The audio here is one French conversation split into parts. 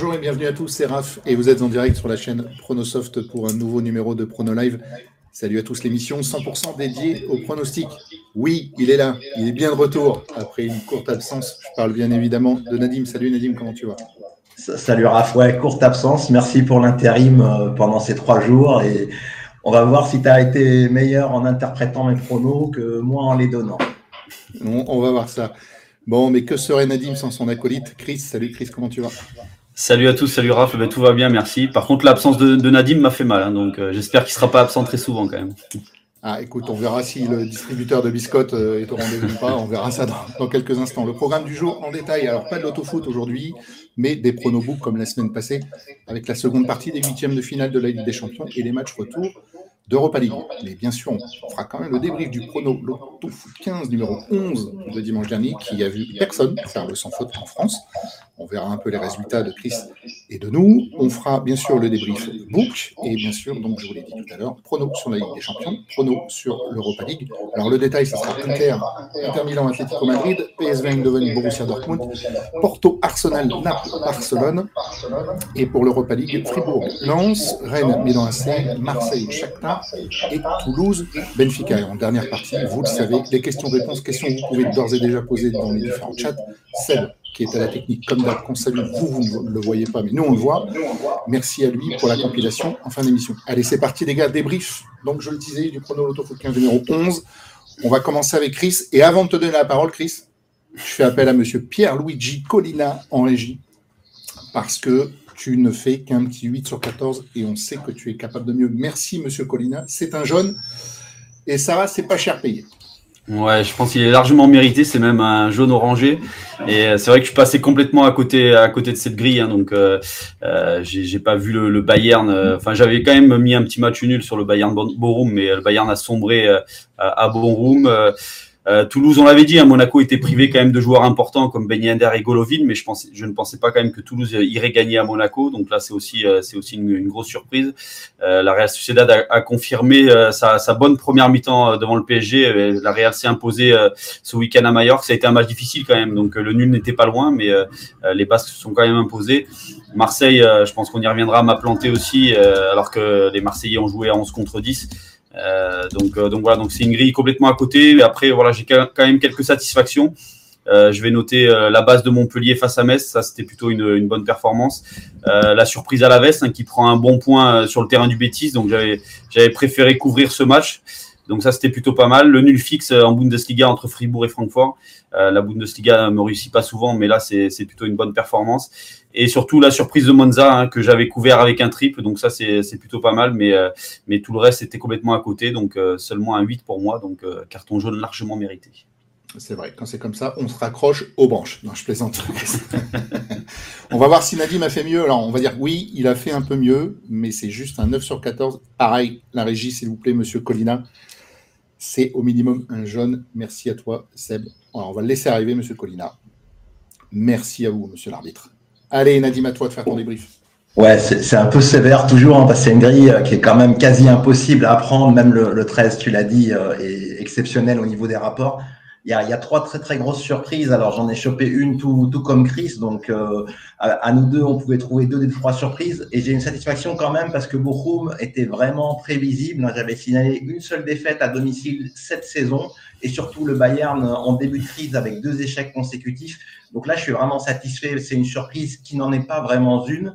Bonjour et bienvenue à tous, c'est Raph et vous êtes en direct sur la chaîne Pronosoft pour un nouveau numéro de Prono Live. Salut à tous, l'émission 100% dédiée au pronostic. Oui, il est là, il est bien de retour après une courte absence. Je parle bien évidemment de Nadim. Salut Nadim, comment tu vas? Salut Raph, ouais, courte absence. Merci pour l'intérim euh, pendant ces trois jours et on va voir si tu as été meilleur en interprétant mes pronos que moi en les donnant. On, va voir ça. Bon, mais que serait Nadim sans son acolyte? Chris, salut Chris, comment tu vas? Salut à tous, salut Raph, ben, tout va bien, merci. Par contre, l'absence de, Nadim m'a fait mal, hein, donc euh, j'espère qu'il ne sera pas absent très souvent quand même. Ah, écoute, on verra si le distributeur de biscottes euh, est au rendez-vous ou pas. On verra ça dans, quelques instants. Le programme du jour en détail. Alors, pas de l'autofoot aujourd'hui, mais des pronobooks comme la semaine passée, avec la seconde partie des huitièmes de finale de la Ligue des Champions et les matchs retour d'Europa League. Mais bien sûr, on fera quand même le débrief du prono Lotto Foot 15 numéro 11 de dimanche dernier qui a vu personne faire le sans faute en France. On verra un peu les résultats de Chris et de nous. On fera bien sûr le débrief book et bien sûr, donc je vous l'ai dit tout à l'heure, prono sur la Ligue des Champions, prono sur l'Europa League. Alors le détail, ce sera Inter, Inter Milan, Atlético Madrid, PSV Eindhoven, Borussia Dortmund, Porto, Arsenal, Naples, Barcelone. Et pour l'Europa League, Fribourg, Lens, Rennes, Milan AC, Marseille, Shakhtar et Toulouse, Benfica. Et en dernière partie, vous le savez, les questions-réponses, questions que vous pouvez d'ores et déjà poser dans les différents chats. Celle qui est à la technique, comme d'hab, qu'on salue. Vous, vous ne le voyez pas, mais nous, on le voit. Merci à lui pour la compilation en fin d'émission. Allez, c'est parti, les gars, débrief. Donc, je le disais, du chrono 15 numéro 11. On va commencer avec Chris. Et avant de te donner la parole, Chris, je fais appel à monsieur Pierre-Luigi Colina en régie. Parce que tu ne fais qu'un petit 8 sur 14 et on sait que tu es capable de mieux. Merci, monsieur Colina. C'est un jaune. Et ça va, c'est pas cher payé. Ouais, je pense qu'il est largement mérité. C'est même un jaune orangé. Et euh, c'est vrai que je suis passé complètement à côté, à côté de cette grille. Hein, donc, euh, euh, j'ai pas vu le, Bayern. Euh, enfin, j'avais quand même mis un petit match nul sur le Bayern Borum, mais le Bayern a sombré à, à Borum. Euh, Toulouse, on l'avait dit, hein, Monaco était privé quand même de joueurs importants comme Ben et Golovin, mais je, ne pensais pas quand même que Toulouse irait gagner à Monaco. Donc là, c'est aussi, euh, une, grosse surprise. Euh, la Real Sociedad a, confirmé sa, sa, bonne première mi-temps devant le PSG. La Real s'est imposée ce week-end à Mallorca. Ça a été un match difficile quand même, donc le nul n'était pas loin, mais les Basques se sont quand même imposés. Marseille, je pense qu'on y reviendra, m'a planté aussi, alors que les Marseillais ont joué à 11 contre 10. Euh, donc, euh, donc voilà, donc c'est une grille complètement à côté. Après, voilà, j'ai quand même quelques satisfactions. Euh, je vais noter la base de Montpellier face à Metz, ça c'était plutôt une, une, bonne performance. la surprise à la veste hein, qui prend un bon point sur le terrain du Bétis, donc j'avais préféré couvrir ce match. Donc ça, c'était plutôt pas mal. Le nul fixe en Bundesliga entre Fribourg et Francfort. Euh, la Bundesliga ne me réussit pas souvent, mais là, c'est plutôt une bonne performance. Et surtout, la surprise de Monza, hein, que j'avais couvert avec un triple. Donc ça, c'est plutôt pas mal. Mais, euh, mais tout le reste était complètement à côté. Donc euh, seulement un 8 pour moi. Donc carton jaune largement mérité. C'est vrai, quand c'est comme ça, on se raccroche aux branches. Non, je plaisante. on va voir si Nadim a fait mieux. Alors, on va dire oui, il a fait un peu mieux, mais c'est juste un 9 sur 14. Pareil, la régie, s'il vous plaît, monsieur Colina c'est au minimum un jaune. Merci à toi, Seb. on va le laisser arriver, monsieur Colina. Merci à vous, monsieur l'arbitre. Allez, Nadim, à toi de faire ton débrief. Ouais, c'est un peu sévère toujours, hein, parce que c'est une grille euh, qui est quand même quasi impossible à prendre. Même le, le 13, tu l'as dit, euh, est exceptionnel au niveau des rapports y a, y a, trois très très grosses surprises. Alors j'en ai chopé une tout, tout comme Chris, donc euh, à, nous deux on pouvait trouver deux des trois surprises. Et j'ai une satisfaction quand même parce que Bochum était vraiment prévisible. J'avais signalé une seule défaite à domicile cette saison et surtout le Bayern en début de crise avec deux échecs consécutifs. Donc là je suis vraiment satisfait. C'est une surprise qui n'en est pas vraiment une.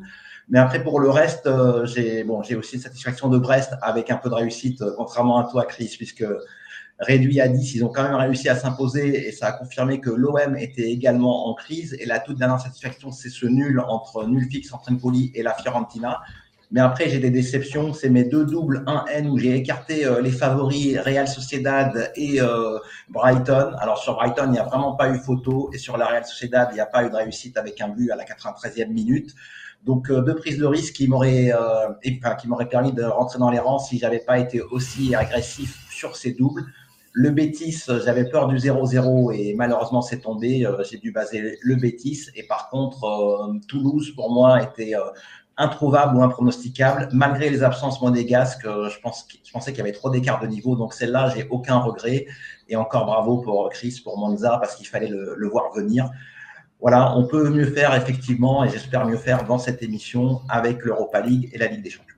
Mais après, pour le reste, euh, j'ai bon, aussi une satisfaction de Brest avec un peu de réussite, euh, contrairement à toi, Chris, puisque réduit à 10. Ils ont quand même réussi à s'imposer et ça a confirmé que l'OM était également en crise. Et la toute dernière satisfaction, c'est ce nul entre nul fixe entre Empoli et la Fiorentina. Mais après, j'ai des déceptions. C'est mes deux doubles 1N où j'ai écarté euh, les favoris Real Sociedad et euh, Brighton. Alors sur Brighton, il n'y a vraiment pas eu photo. Et sur la Real Sociedad, il n'y a pas eu de réussite avec un but à la 93e minute. Donc euh, deux prises de risque qui m'auraient permis de rentrer dans les rangs si j'avais pas été aussi agressif sur ces doubles. Le Bétis, j'avais peur du 0-0 et malheureusement c'est tombé. Euh, j'ai dû baser le Bétis. Et par contre, euh, Toulouse, pour moi, était euh, introuvable ou impronosticable, malgré les absences monégasques. je, pense, je pensais qu'il y avait trop d'écart de niveau. Donc celle-là, j'ai aucun regret. Et encore bravo pour Chris, pour Monza, parce qu'il fallait le, voir venir. voilà, on peut mieux faire effectivement, et j'espère mieux faire dans cette émission avec l'Europa League et la Ligue des Champions.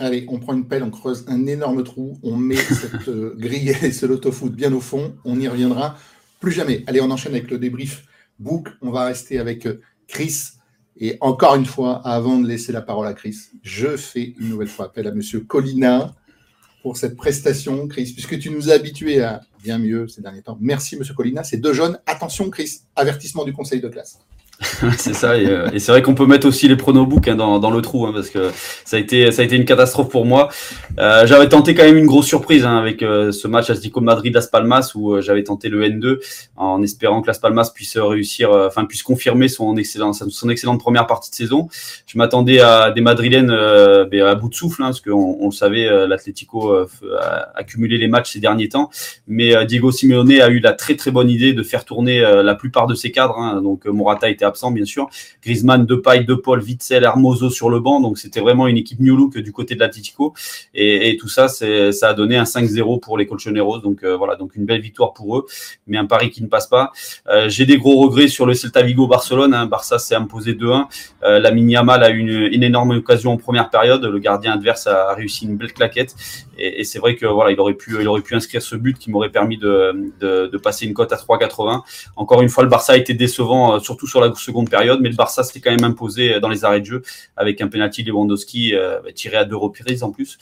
Allez, on prend une pelle, on creuse un énorme trou, on met cette euh, grille et ce loto-foot bien au fond, on n'y reviendra plus jamais. Allez, on enchaîne avec le débrief book, on va rester avec euh, Chris. Et encore une fois, avant de laisser la parole à Chris, je fais une nouvelle fois appel à Monsieur Colina pour cette prestation, Chris, puisque tu nous as habitués à bien mieux ces derniers temps. Merci, Monsieur Colina. C'est deux jeunes. Attention, Chris, avertissement du conseil de classe. c'est ça, euh, et, c'est vrai qu'on peut mettre aussi les pronobooks hein, dans, le trou, hein, parce que ça a été une catastrophe pour moi. Euh, j'avais tenté quand même une grosse surprise hein, avec euh, ce match Atlético Madrid Las Palmas où j'avais tenté le N2 en espérant que Las Palmas puisse réussir, enfin puisse confirmer son excellente première partie de saison. Je m'attendais à des Madrilènes ben, à bout de souffle, parce qu'on on le savait, l'Atlético a accumulé les matchs ces derniers temps, mais Diego Simeone a eu la très très bonne idée de faire tourner la plupart de ses cadres. donc Morata était absent, bien sûr. Griezmann, Depay, De Paul, Witzel, Hermoso sur le banc. Donc, c'était vraiment une équipe new look du côté de l'Atletico. Et, et, tout ça, ça a donné un 5-0 pour les Colchoneros. Donc, euh, voilà, donc une belle victoire pour eux, mais un pari qui ne passe pas. Euh, j'ai des gros regrets sur le Celta Vigo Barcelone. Hein. Barça s'est imposé 2-1. Euh, la Yamal a eu une, énorme occasion en première période. Le gardien adverse a réussi une belle claquette. Et, c'est vrai que voilà, il aurait pu, il aurait pu inscrire ce but qui m'aurait permis de, de, passer une cote à 3,80. Encore une fois, le Barça a été décevant, surtout sur la seconde période mais le Barça s'est quand même imposé euh, dans les arrêts de jeu avec un penalty Lewandowski euh, tiré à deux reprises en plus.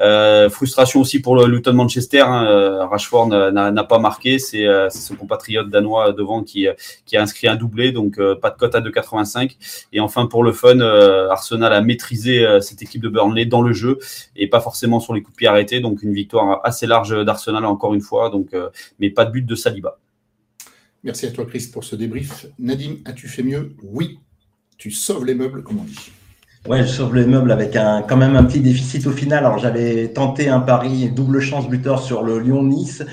Euh, frustration aussi pour le Luton Manchester. Hein, Rashford n'a pas marqué, c'est son compatriote danois devant qui, qui a inscrit un doublé, donc pas de cote à 2,85. Et enfin pour le fun, Arsenal a maîtrisé cette équipe de Burnley dans le jeu et pas forcément sur les coups de pied arrêtés, donc une victoire assez large d'Arsenal encore une fois, donc mais pas de but de Saliba. Merci à toi, Chris, pour ce débrief. Nadim, as-tu fait mieux? Oui. Tu sauves les meubles, comme on dit. Ouais, je sauve les meubles avec un, quand même un petit déficit au final. Alors, j'avais tenté un pari double chance buteur sur le Lyon-Nice.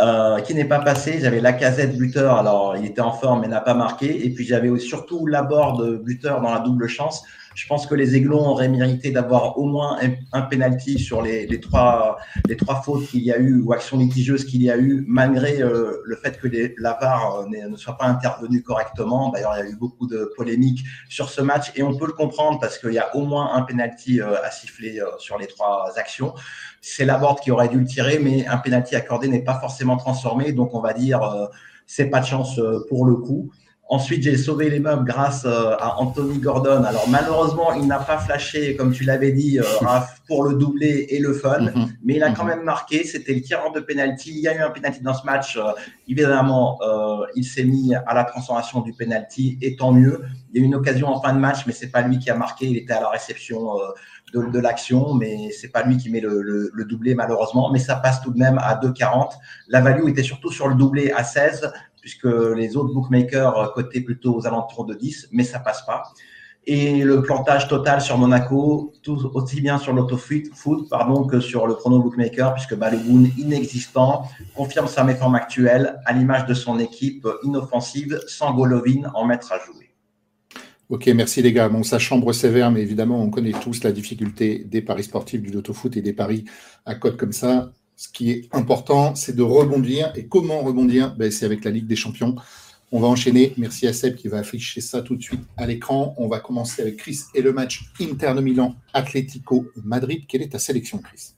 Euh, qui n'est pas passé. J'avais la casette buteur, alors il était en forme mais n'a pas marqué. Et puis j'avais surtout Laborde buteur dans la double chance. Je pense que les Aiglons auraient mérité d'avoir au moins un, penalty sur les, trois, les trois fautes qu'il y a eu ou actions litigieuses qu'il y a eu, malgré euh, le fait que les, euh, ne soit pas intervenue correctement. D'ailleurs, il y a eu beaucoup de polémiques sur ce match et on peut le comprendre parce qu'il y a au moins un penalty à siffler sur les trois actions. C'est la Laborde qui aurait dû le tirer, mais un penalty accordé n'est pas forcément transformé. Donc, on va dire, c'est pas de chance pour le coup. Ensuite, j'ai sauvé les meubles grâce euh, à Anthony Gordon. Alors, malheureusement, il n'a pas flashé, comme tu l'avais dit, euh, pour le doubler et le fun, mhm. mais il a quand mhm. même marqué. C'était le tirant de penalty. Il y a eu un penalty dans ce match. Euh, évidemment, il s'est mis à la transformation du penalty, et tant mieux. Il y a eu une occasion en fin de match, mais c'est pas lui qui a marqué. Il était à la réception de, l'action, mais c'est pas lui qui met le, le, doublé malheureusement. Mais ça passe tout de même à 2,40. La value était surtout sur le doublé à 16 puisque les autres bookmakers cotaient plutôt aux alentours de 10, mais ça passe pas. Et le plantage total sur Monaco, tout aussi bien sur l'auto-foot pardon, que sur le chrono bookmaker, puisque Balogun, inexistant, confirme sa méforme actuelle à l'image de son équipe inoffensive, sans Golovin en mettre à jouer. Ok, merci les gars. Bon, ça chambre sévère, mais évidemment, on connaît tous la difficulté des paris sportifs, du loto-foot et des paris à code comme ça ce qui est important, c'est de rebondir. Et comment rebondir? Ben, C'est avec la Ligue des Champions. On va enchaîner. Merci à Seb qui va afficher ça tout de suite à l'écran. On va commencer avec Chris et le match Inter de Milan, Atlético Madrid. Quelle est ta sélection, Chris?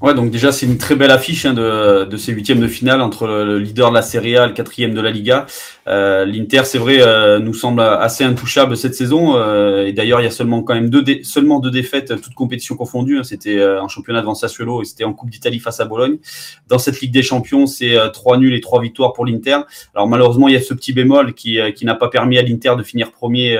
Ouais, donc déjà c'est une très belle affiche hein, de, de, ces huitièmes de finale entre le leader de la Serie A le quatrième de la Liga. Euh, L'Inter, c'est vrai, euh, nous semble assez intouchable cette saison. Euh, et d'ailleurs, il y a seulement quand même deux, seulement deux défaites, toutes compétitions confondues. Hein. c'était en championnat devant Sassuolo et c'était en Coupe d'Italie face à Bologne. Dans cette Ligue des Champions, c'est trois nuls et trois victoires pour l'Inter. Alors malheureusement, il y a ce petit bémol qui, qui n'a pas permis à l'Inter de finir premier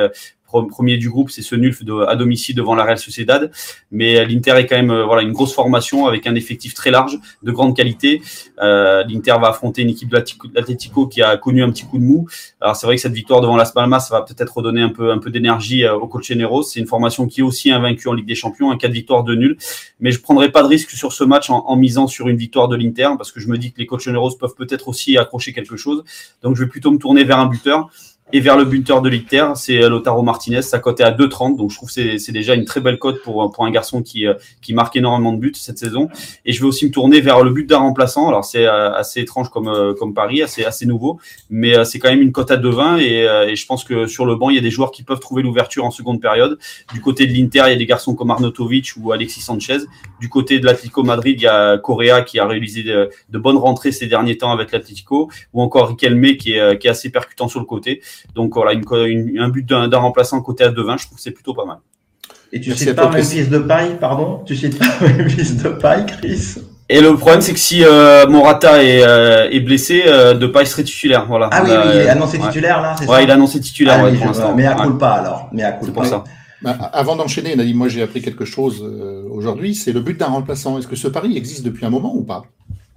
premier du groupe, c'est ce nul à domicile devant la Real Sociedad. Mais l'Inter est quand même euh, voilà une grosse formation avec un effectif très large, de grande qualité. Euh, L'Inter va affronter une équipe de l'Atlético qui a connu un petit coup de mou. Alors c'est vrai que cette victoire devant Las Palmas, va peut-être redonner un peu un peu d'énergie euh, au Colchoneros. C'est une formation qui est aussi invaincue en Ligue des Champions, un cas de victoire de nul. Mais je prendrai pas de risque sur ce match en, misant sur une victoire de l'Inter parce que je me dis que les Colchoneros peuvent peut-être aussi accrocher quelque chose. Donc je vais plutôt me tourner vers un buteur. Et vers le buteur de l'Inter, c'est Lotaro Martinez. Sa cote est à 2,30. Donc je trouve que c'est déjà une très belle cote pour, pour un garçon qui, qui marque énormément de buts cette saison. Et je vais aussi me tourner vers le but d'un remplaçant. Alors c'est assez étrange comme, comme pari, assez, assez nouveau. Mais c'est quand même une cote à 2,20. Et, et je pense que sur le banc, il y a des joueurs qui peuvent trouver l'ouverture en seconde période. Du côté de l'Inter, il y a des garçons comme Arnautovic ou Alexis Sanchez. Du côté de l'Atlético Madrid, il y a Correa qui a réalisé de, bonnes rentrées ces derniers temps avec l'Atlético, ou encore Riquelme qui est, qui est assez percutant sur le côté. Donc voilà, une, un but d'un remplaçant côté à 2-20, je trouve que c'est plutôt pas mal. Et tu cites pas Memphis de paille, pardon? Tu cites pas Memphis de paille, Chris? Et le problème, c'est que si euh, Morata est, euh, est blessé, euh, Depay serait titulaire. Voilà. Ah oui, oui, il est annoncé titulaire là, c'est ouais, il est annoncé titulaire ah, ouais, pour l'instant. Mais à coup pas alors. Mais à coup pour ça. Bah, avant d'enchaîner, Nadine, moi j'ai appris quelque chose euh, aujourd'hui, c'est le but d'un remplaçant. Est-ce que ce pari existe depuis un moment ou pas?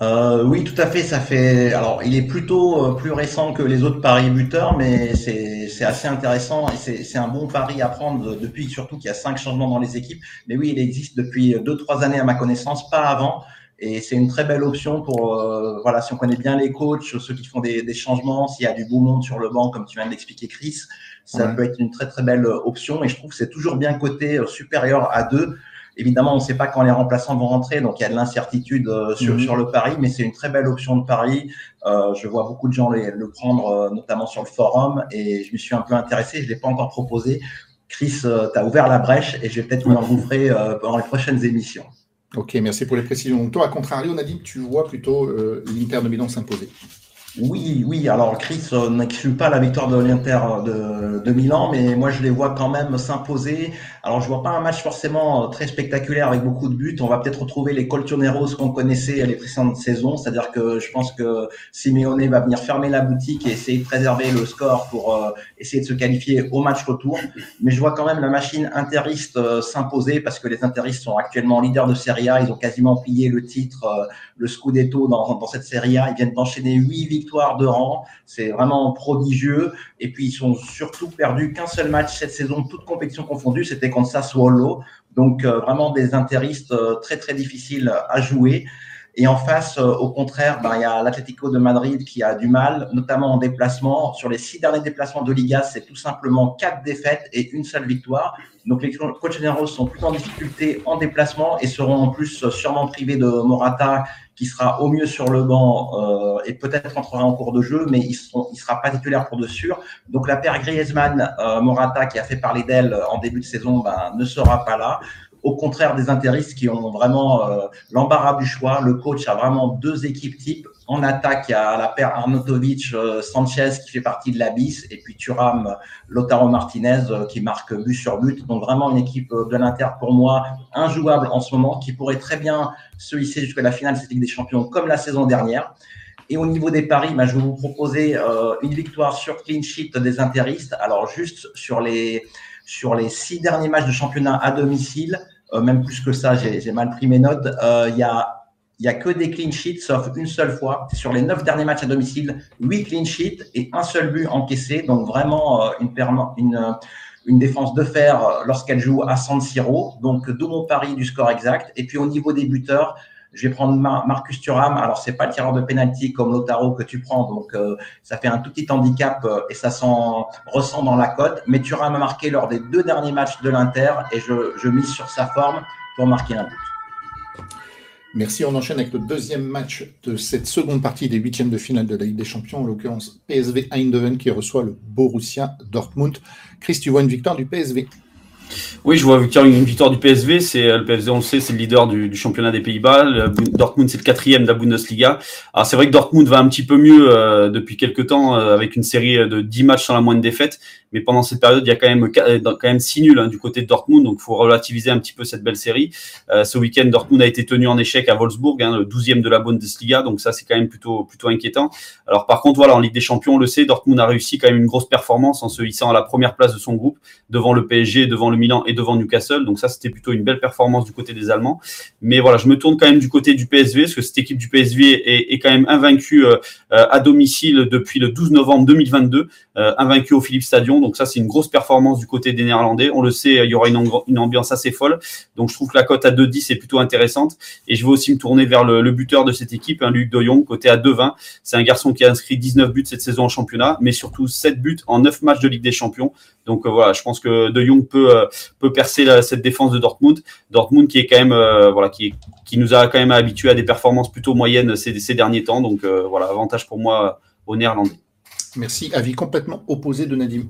Euh, Oui, tout à fait. Ça fait. Alors, il est plutôt euh, plus récent que les autres paris buteurs, mais c'est assez intéressant et c'est un bon pari à prendre depuis surtout qu'il y a cinq changements dans les équipes. Mais oui, il existe depuis deux trois années à ma connaissance, pas avant. Et c'est une très belle option pour, euh, voilà, si on connaît bien les coachs, ceux qui font des, des changements, s'il y a du beau monde sur le banc, comme tu viens de l'expliquer, Chris, ça peut être une très très belle option. Et je trouve que c'est toujours bien coté euh, supérieur à deux. Évidemment, on ne sait pas quand les remplaçants vont rentrer, donc il y a de l'incertitude euh, sur, mhm. sur le pari, mais c'est une très belle option de pari. Euh, je vois beaucoup de gens le prendre, notamment sur le forum, et je me suis un peu intéressé. Je ne l'ai pas encore proposé. Chris, tu as ouvert la brèche et je vais peut-être vous engouffrer pendant les prochaines émissions. Ok, merci pour les précisions. Donc toi, à contrario, on a dit que tu vois plutôt l'Inter de Milan s'imposer. Oui, oui. Alors Chris euh, n'exclut pas la victoire de l'Inter euh, de, de, Milan, mais moi je les vois quand même s'imposer. Alors je vois pas un match forcément euh, très spectaculaire avec beaucoup de buts. On va peut-être retrouver les Colchoneros qu'on connaissait les précédentes saisons, c'est-à-dire que je pense que Simeone va venir fermer la boutique et essayer de préserver le score pour essayer de se qualifier au match retour. Mais je vois quand même la machine interiste s'imposer parce que les interistes sont actuellement leaders de Serie A. Ils ont quasiment plié le titre, le Scudetto dans, dans cette Serie A. Ils viennent d'enchaîner huit victoires de rang. C'est vraiment prodigieux. Et puis, ils sont surtout perdus qu'un seul match cette saison, toute compétition confondue. C'était Donc, euh, vraiment des interistes euh, très, très difficiles à jouer. Et en face, euh, au contraire, ben, il y a l'Atlético de Madrid qui a du mal, notamment en déplacement. Sur les six derniers déplacements de Liga, c'est tout simplement quatre défaites et une seule victoire. Donc les coachs généraux sont plus en difficulté en déplacement et seront en plus sûrement privés de Morata qui sera au mieux sur le banc euh, et peut-être entrera en cours de jeu, mais il sera pas titulaire pour de sûr. Donc la paire Griezmann-Morata euh, qui a fait parler d'elle en début de saison ben, ne sera pas là au contraire des intéristes qui ont vraiment euh, l'embarras du choix. Le coach a vraiment deux équipes types. En attaque, il y a la paire Arnautovic euh, qui fait partie de la bis et puis Thuram Lotaro Martinez euh, qui marque but sur but. Donc vraiment une équipe de l'Inter pour moi injouable en ce moment qui pourrait très bien se hisser jusqu'à la finale de cette Ligue des Champions comme la saison dernière. Et au niveau des paris, bah, je vais vous proposer une victoire sur clean sheet des intéristes. Alors juste sur les sur les six derniers matchs de championnat à domicile, euh, même plus que ça, j'ai mal pris mes notes. Euh, il y a il n'y a que des clean sheets, sauf une seule fois. Sur les neuf derniers matchs à domicile, huit clean sheets et un seul but encaissé. Donc vraiment euh, une, une, une défense de fer lorsqu'elle joue à San Siro. Donc d'où mon pari du score exact. Et puis au niveau des buteurs, je vais prendre Marcus Thuram. Alors, c'est pas le tireur de penalty comme Lotaro que tu prends, donc euh, ça fait un tout petit handicap euh, et ça s'en ressent dans la cote. Mais Thuram a marqué lors des deux derniers matchs de l'Inter et je, je mise sur sa forme pour marquer un but. Merci. On enchaîne avec le deuxième match de cette seconde partie des huitièmes de finale de la Ligue des Champions, en l'occurrence PSV Eindhoven qui reçoit le Borussia Dortmund. Chris, tu vois une victoire du PSV oui, je vois une victoire du PSV. C'est euh, le PSV, on le sait, c'est le leader du, championnat des Pays-Bas. Dortmund, c'est le quatrième de la Bundesliga. Alors c'est vrai que Dortmund va un petit peu mieux euh, depuis quelques temps euh, avec une série de 10 matchs sans la moindre défaite. Mais pendant cette période, il y a quand même quand même six nuls hein, du côté de Dortmund, donc faut relativiser un petit peu cette belle série. ce week-end, Dortmund a été tenu en échec à Wolfsburg, hein, le 12e de la Bundesliga, donc ça c'est quand même plutôt plutôt inquiétant. Alors par contre, voilà, en Ligue des Champions, on le sait, Dortmund a réussi quand même une grosse performance en se hissant à la première place de son groupe devant le PSG, devant le Milan et devant Newcastle. Donc ça, c'était plutôt une belle performance du côté des Allemands. Mais voilà, je me tourne quand même du côté du PSV, parce que cette équipe du PSV est, quand même invaincue à domicile depuis le 12 novembre 2022, invaincue au Philips Stadion. Donc ça, c'est une grosse performance du côté des Néerlandais. On le sait, il y aura une, une ambiance assez folle. Donc je trouve que la cote à 2,10 est plutôt intéressante. Et je vais aussi me tourner vers le, buteur de cette équipe, un Luc de Jong, côté à 2,20. C'est un garçon qui a inscrit 19 buts cette saison en championnat, mais surtout 7 buts en 9 matchs de Ligue des Champions. Donc euh, voilà, je pense que De Jong peut, euh, peut percer cette défense de Dortmund. Dortmund qui est quand même, euh, voilà, qui, qui nous a quand même habitué à des performances plutôt moyennes ces, ces derniers temps. Donc voilà, avantage pour moi aux Néerlandais. Merci. Avis complètement opposé de Nadim.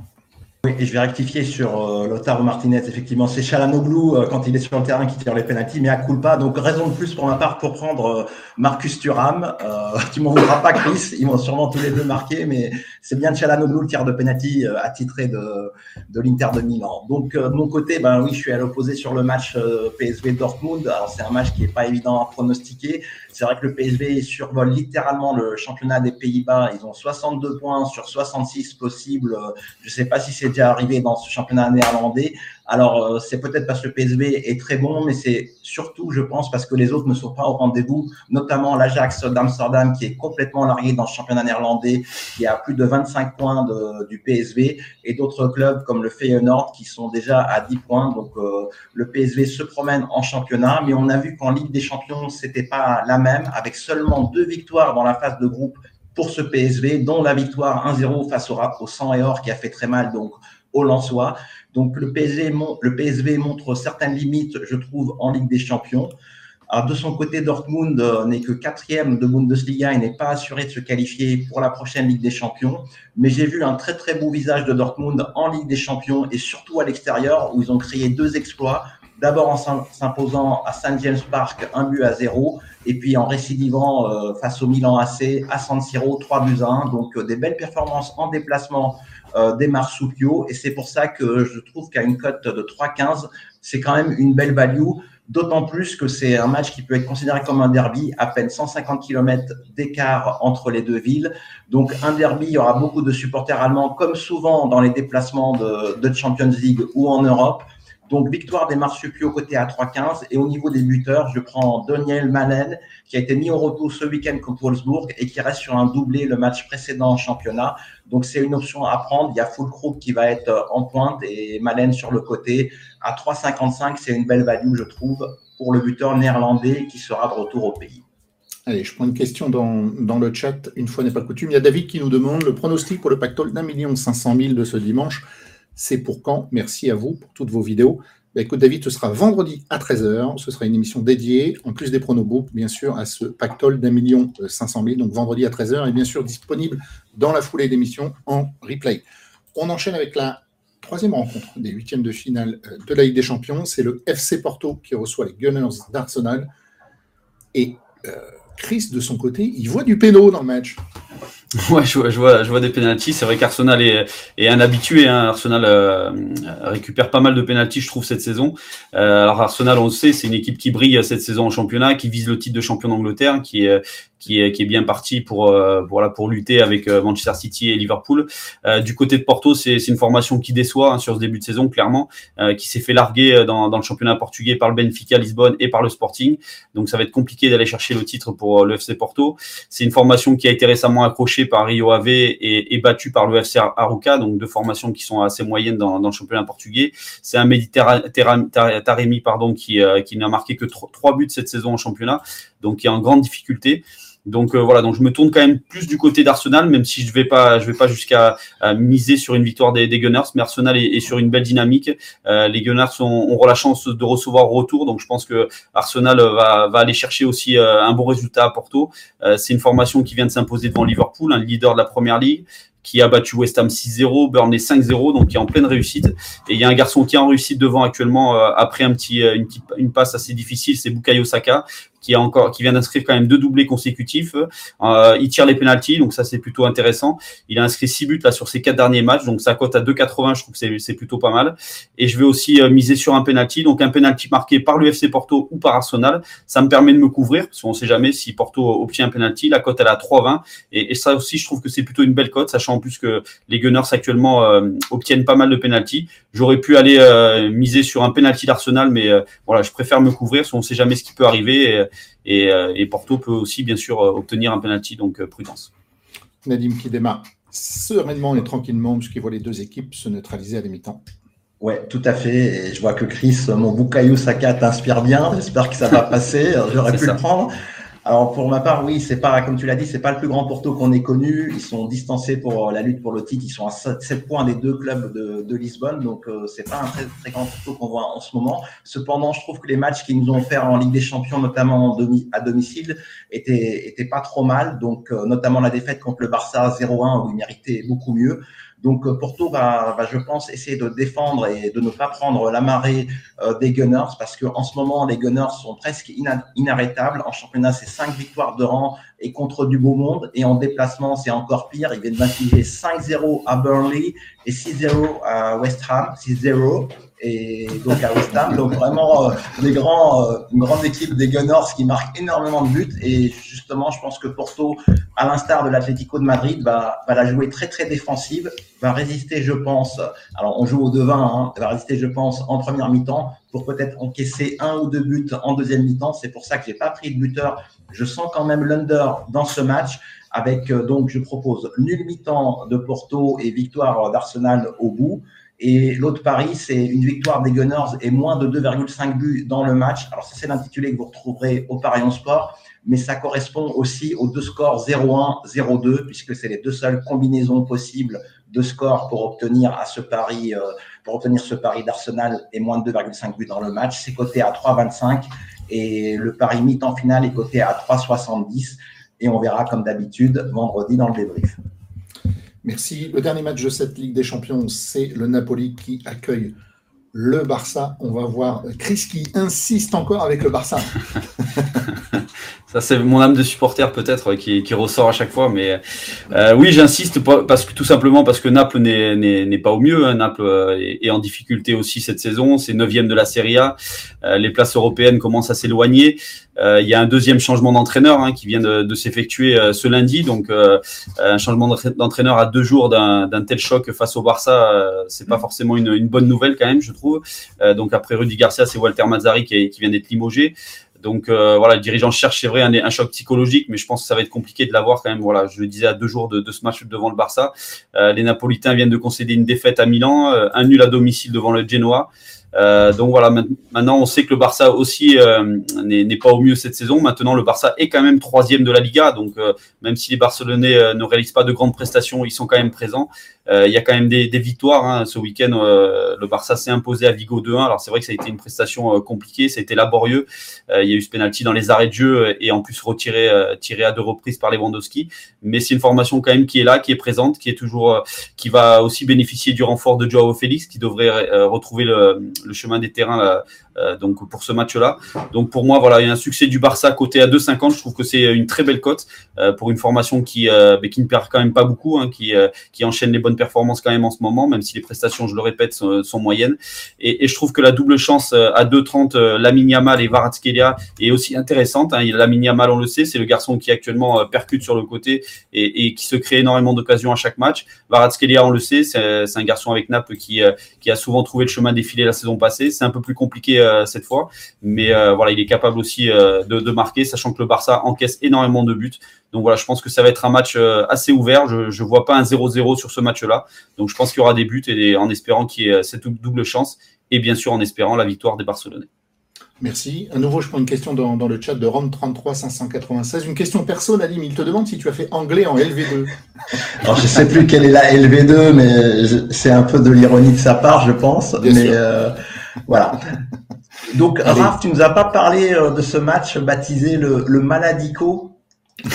Oui, et je vais rectifier sur euh, Martinez. Effectivement, c'est Chalanoglu euh, quand il est sur le terrain qui tire les pénalties, mais à pas. Donc, raison de plus pour ma part pour prendre euh, Marcus Thuram. Euh, tu m'en voudras pas, Chris. Ils m'ont sûrement tous les deux marqué, mais c'est bien Chalanoglu, le tir de pénalty attitré de, de l'Inter de Milan. Donc, de mon côté, ben oui, je suis à l'opposé sur le match PSV Dortmund. Alors, c'est un match qui est pas évident à pronostiquer. C'est vrai que le PSV survole littéralement le championnat des Pays-Bas. Ils ont 62 points sur 66 possibles. Je sais pas si c'est déjà arrivé dans ce championnat néerlandais. Alors, euh, c'est peut-être parce que le PSV est très bon, mais c'est surtout, je pense, parce que les autres ne sont pas au rendez-vous, notamment l'Ajax d'Amsterdam, qui est complètement largué dans le championnat néerlandais, qui a plus de 25 points de, du PSV, et d'autres clubs comme le Feyenoord, qui sont déjà à 10 points. Donc, euh, le PSV se promène en championnat, mais on a vu qu'en Ligue des Champions, c'était pas la même, avec seulement deux victoires dans la phase de groupe pour ce PSV, dont la victoire 1-0 face au, au 100 et or qui a fait très mal donc au Lensois. Donc le PSV, le PSV montre certaines limites, je trouve, en Ligue des Champions. De son côté, Dortmund euh, n'est que quatrième de Bundesliga et n'est pas assuré de se qualifier pour la prochaine Ligue des Champions. Mais j'ai vu un très très beau visage de Dortmund en Ligue des Champions et surtout à l'extérieur où ils ont créé deux exploits. D'abord en s'imposant à St. James Park un but à zéro et puis en récidivant euh, face au Milan AC à San Siro 3 buts à 1. Donc euh, des belles performances en déplacement des marsupiaux et c'est pour ça que je trouve qu'à une cote de 3,15, c'est quand même une belle value. D'autant plus que c'est un match qui peut être considéré comme un derby, à peine 150 km d'écart entre les deux villes. Donc un derby, il y aura beaucoup de supporters allemands, comme souvent dans les déplacements de, de Champions League ou en Europe. Donc, victoire des marsupiaux côté à 3-15. Et au niveau des buteurs, je prends Daniel Malen, qui a été mis au retour ce week-end contre Wolfsburg et qui reste sur un doublé le match précédent en championnat. Donc, c'est une option à prendre. Il y a Fulcrook qui va être euh, en pointe et Malen sur le côté. À 3,55, c'est une belle value, je trouve, pour le buteur néerlandais qui sera de retour au pays. Allez, je prends une question dans, dans, le chat, une fois n'est pas coutume. Il y a David qui nous demande le pronostic pour le pactole d'un million cinq cent mille de ce dimanche c'est pour quand. Merci à vous pour toutes vos vidéos. Bah, écoute, David, ce sera vendredi à 13h. Ce sera une émission dédiée, en plus des pronobooks, bien sûr, à ce pactole d'un million euh, cinq cent mille. Donc vendredi à 13h et bien sûr disponible dans la foulée d'émission en replay. On enchaîne avec la troisième rencontre des huitièmes de finale euh, de la Ligue des Champions. C'est le FC Porto qui reçoit les Gunners d'Arsenal. Et euh, Chris, de son côté, il voit du péno dans le match. Ouais, je vois, je vois, je vois des pénalties. C'est vrai qu'Arsenal est, est, un habitué. Hein. Arsenal euh, récupère pas mal de pénalties, je trouve, cette saison. Euh, alors Arsenal, on le sait, c'est une équipe qui brille cette saison en championnat, qui vise le titre de champion d'Angleterre, qui est, qui est, qui est bien parti pour, euh, voilà, pour lutter avec euh, Manchester City et Liverpool. Euh, du côté de Porto, c'est une formation qui déçoit hein, sur ce début de saison, clairement, qui s'est fait larguer dans, dans, le championnat portugais par le Benfica Lisbonne et par le Sporting. Donc ça va être compliqué d'aller chercher le titre pour le FC Porto. C'est une formation qui a été récemment accrochée par Rio Ave et, battue par le FC Aruca, donc deux formations qui sont assez moyennes dans, le championnat portugais. C'est un Méditerranée pardon, qui, qui n'a marqué que trois buts cette saison en championnat, donc qui est en grande difficulté. Donc euh, voilà, donc je me tourne quand même plus du côté d'Arsenal, même si je vais pas, je vais pas jusqu'à miser sur une victoire des, Gunners, mais Arsenal est, sur une belle dynamique. Euh, les Gunners ont, auront la chance de recevoir retour, donc je pense que Arsenal va, va aller chercher aussi euh, un bon résultat à Porto. C'est une formation qui vient de s'imposer devant Liverpool, un leader de la Première Ligue qui a battu West Ham 6-0, Burnley 5-0, donc qui est en pleine réussite. Et il y a un garçon qui est en réussite devant actuellement après un petit, une, une passe assez difficile, c'est Bukayo Saka, qui a encore, qui vient d'inscrire quand même deux doublés consécutifs. Euh, il tire les pénalties, donc ça c'est plutôt intéressant. Il a inscrit six buts là sur ses quatre derniers matchs, donc sa cote à 2,80, je trouve que c'est plutôt pas mal. Et je vais aussi euh, miser sur un penalty, donc un penalty marqué par l'UFC Porto ou par Arsenal. Ça me permet de me couvrir, parce qu'on sait jamais si Porto obtient un penalty. La cote elle à 3,20, et, ça aussi je trouve que c'est plutôt une belle cote, sachant en plus que les Gunners actuellement euh, obtiennent pas mal de penalty. J'aurais pu aller miser sur un penalty d'Arsenal, mais voilà, je préfère me couvrir, parce qu'on sait jamais ce qui peut arriver. Et, Porto peut aussi bien sûr obtenir un penalty, donc prudence. Nadim qui démarre sereinement et tranquillement, puisqu'il voit les deux équipes se neutraliser à des mi-temps. Ouais, tout à fait. Et je vois que Chris, mon Bukayo Saka t'inspire bien. J'espère que ça va passer. J'aurais pu le prendre. Alors pour ma part, oui, c'est pas comme tu l'as dit, c'est pas le plus grand Porto qu'on ait connu. Ils sont distancés pour la lutte pour le titre. Ils sont à 7 points des deux clubs de, Lisbonne, donc euh, c'est pas un très, très grand Porto qu'on voit en ce moment. Cependant, je trouve que les matchs qu'ils nous ont fait en Ligue des Champions, notamment à domicile, étaient, étaient pas trop mal. Donc euh, notamment la défaite contre le Barça 0-1 où ils méritaient beaucoup mieux. Donc euh, Porto va, je pense, essayer de défendre et de ne pas prendre la marée euh, des Gunners parce qu'en ce moment, les Gunners sont presque inarrêtables. En championnat, c'est cinq victoires de rang et contre du beau monde. Et en déplacement, c'est encore pire. Ils viennent d'infliger 5-0 à Burnley et 6-0 à West Ham. 6-0 et donc à Ham. Donc vraiment euh, des grands, euh, une grande équipe des Gunners qui marque énormément de buts. Et justement, je pense que Porto, à l'instar de l'Atlético de Madrid, va, va la jouer très très défensive, va résister, je pense. Alors on joue au devin, hein, va résister, je pense, en première mi-temps pour peut-être encaisser un ou deux buts en deuxième mi-temps. C'est pour ça que j'ai pas pris de buteur. Je sens quand même l'under dans ce match avec euh, donc je propose nul mi-temps de Porto et victoire d'Arsenal au bout. Et l'autre pari, c'est une victoire des Gunners et moins de 2,5 buts dans le match. Alors, ça, c'est l'intitulé que vous retrouverez au Paris en Sport, mais ça correspond aussi aux deux scores 0-1, 0-2, puisque c'est les deux seules combinaisons possibles de scores pour obtenir à ce pari, euh, pour obtenir ce pari d'Arsenal et moins de 2,5 buts dans le match. C'est coté à 3,25 et le pari mi-temps final est coté à 3,70 et on verra comme d'habitude vendredi dans le débrief. Merci. Le dernier match de cette Ligue des Champions, c'est le Napoli qui accueille le Barça. On va voir Chris qui insiste encore avec le Barça. Ça, c'est mon âme de supporter peut-être qui, qui, ressort à chaque fois. Mais euh, oui, j'insiste parce que tout simplement parce que Naples n'est pas au mieux. Hein. Naples euh, est, en difficulté aussi cette saison. C'est neuvième de la Serie A. Euh, les places européennes commencent à s'éloigner. Euh, il y a un deuxième changement d'entraîneur hein, qui vient de, de s'effectuer euh, ce lundi. Donc, euh, un changement d'entraîneur à deux jours d'un tel choc face au Barça, c'est pas forcément une, une, bonne nouvelle quand même, je trouve. donc, après Rudy Garcia, c'est Walter Mazzari qui, qui vient d'être limogé. Donc voilà, le dirigeant cherche, c'est vrai, un, choc psychologique, mais je pense que ça va être compliqué de l'avoir quand même. Voilà, je le disais à deux jours de, ce match devant le Barça. les Napolitains viennent de concéder une défaite à Milan, un nul à domicile devant le Genoa. Euh, donc voilà, maintenant on sait que le Barça aussi euh, n'est pas au mieux cette saison. Maintenant le Barça est quand même troisième de la Liga, donc euh, même si les Barcelonais euh, ne réalisent pas de grandes prestations, ils sont quand même présents. il y a quand même des, des victoires. Hein. Ce week-end, le Barça s'est imposé à Vigo 2-1. Alors c'est vrai que ça a été une prestation compliquée, ça a été laborieux. il y a eu ce penalty dans les arrêts de jeu et en plus retiré tiré à deux reprises par Lewandowski. Mais c'est une formation quand même qui est là, qui est présente, qui est toujours, qui va aussi bénéficier du renfort de Joao Félix, qui devrait retrouver le le chemin des terrains euh, euh, donc pour ce match-là. Donc pour moi, voilà, il y a un succès du Barça côté à 2,50. Je trouve que c'est une très belle cote euh, pour une formation qui, qui ne perd quand même pas beaucoup, hein, qui, enchaîne les bonnes performances quand même en ce moment, même si les prestations, je le répète, sont, moyennes. Et, je trouve que la double chance à 2,30, Lamine Yamal et Varatskelia est aussi intéressante. Hein. Lamine Yamal, on le sait, c'est le garçon qui actuellement percute sur le côté et, qui se crée énormément d'occasions à chaque match. Varatskelia, on le sait, c'est un garçon avec Naples qui, qui a souvent trouvé le chemin défilé la saison C'est un peu plus compliqué euh, cette fois, mais euh, voilà, il est capable aussi euh, de, marquer, sachant que le Barça encaisse énormément de buts. Donc voilà, je pense que ça va être un match assez ouvert. Je ne vois pas un 0-0 sur ce match-là. Donc je pense qu'il y aura des buts et en espérant qu'il y ait cette double chance et bien sûr en espérant la victoire des Barcelonais. Merci. À nouveau, je prends une question dans, le chat de Rome 33 596. Une question perso, Nadim. Il te demande si tu as fait anglais en LV2. Alors, je sais plus quelle est la LV2, mais c'est un peu de l'ironie de sa part, je pense. mais euh, voilà. Donc, Raph, tu nous as pas parlé euh, de ce match baptisé le, le Maladico?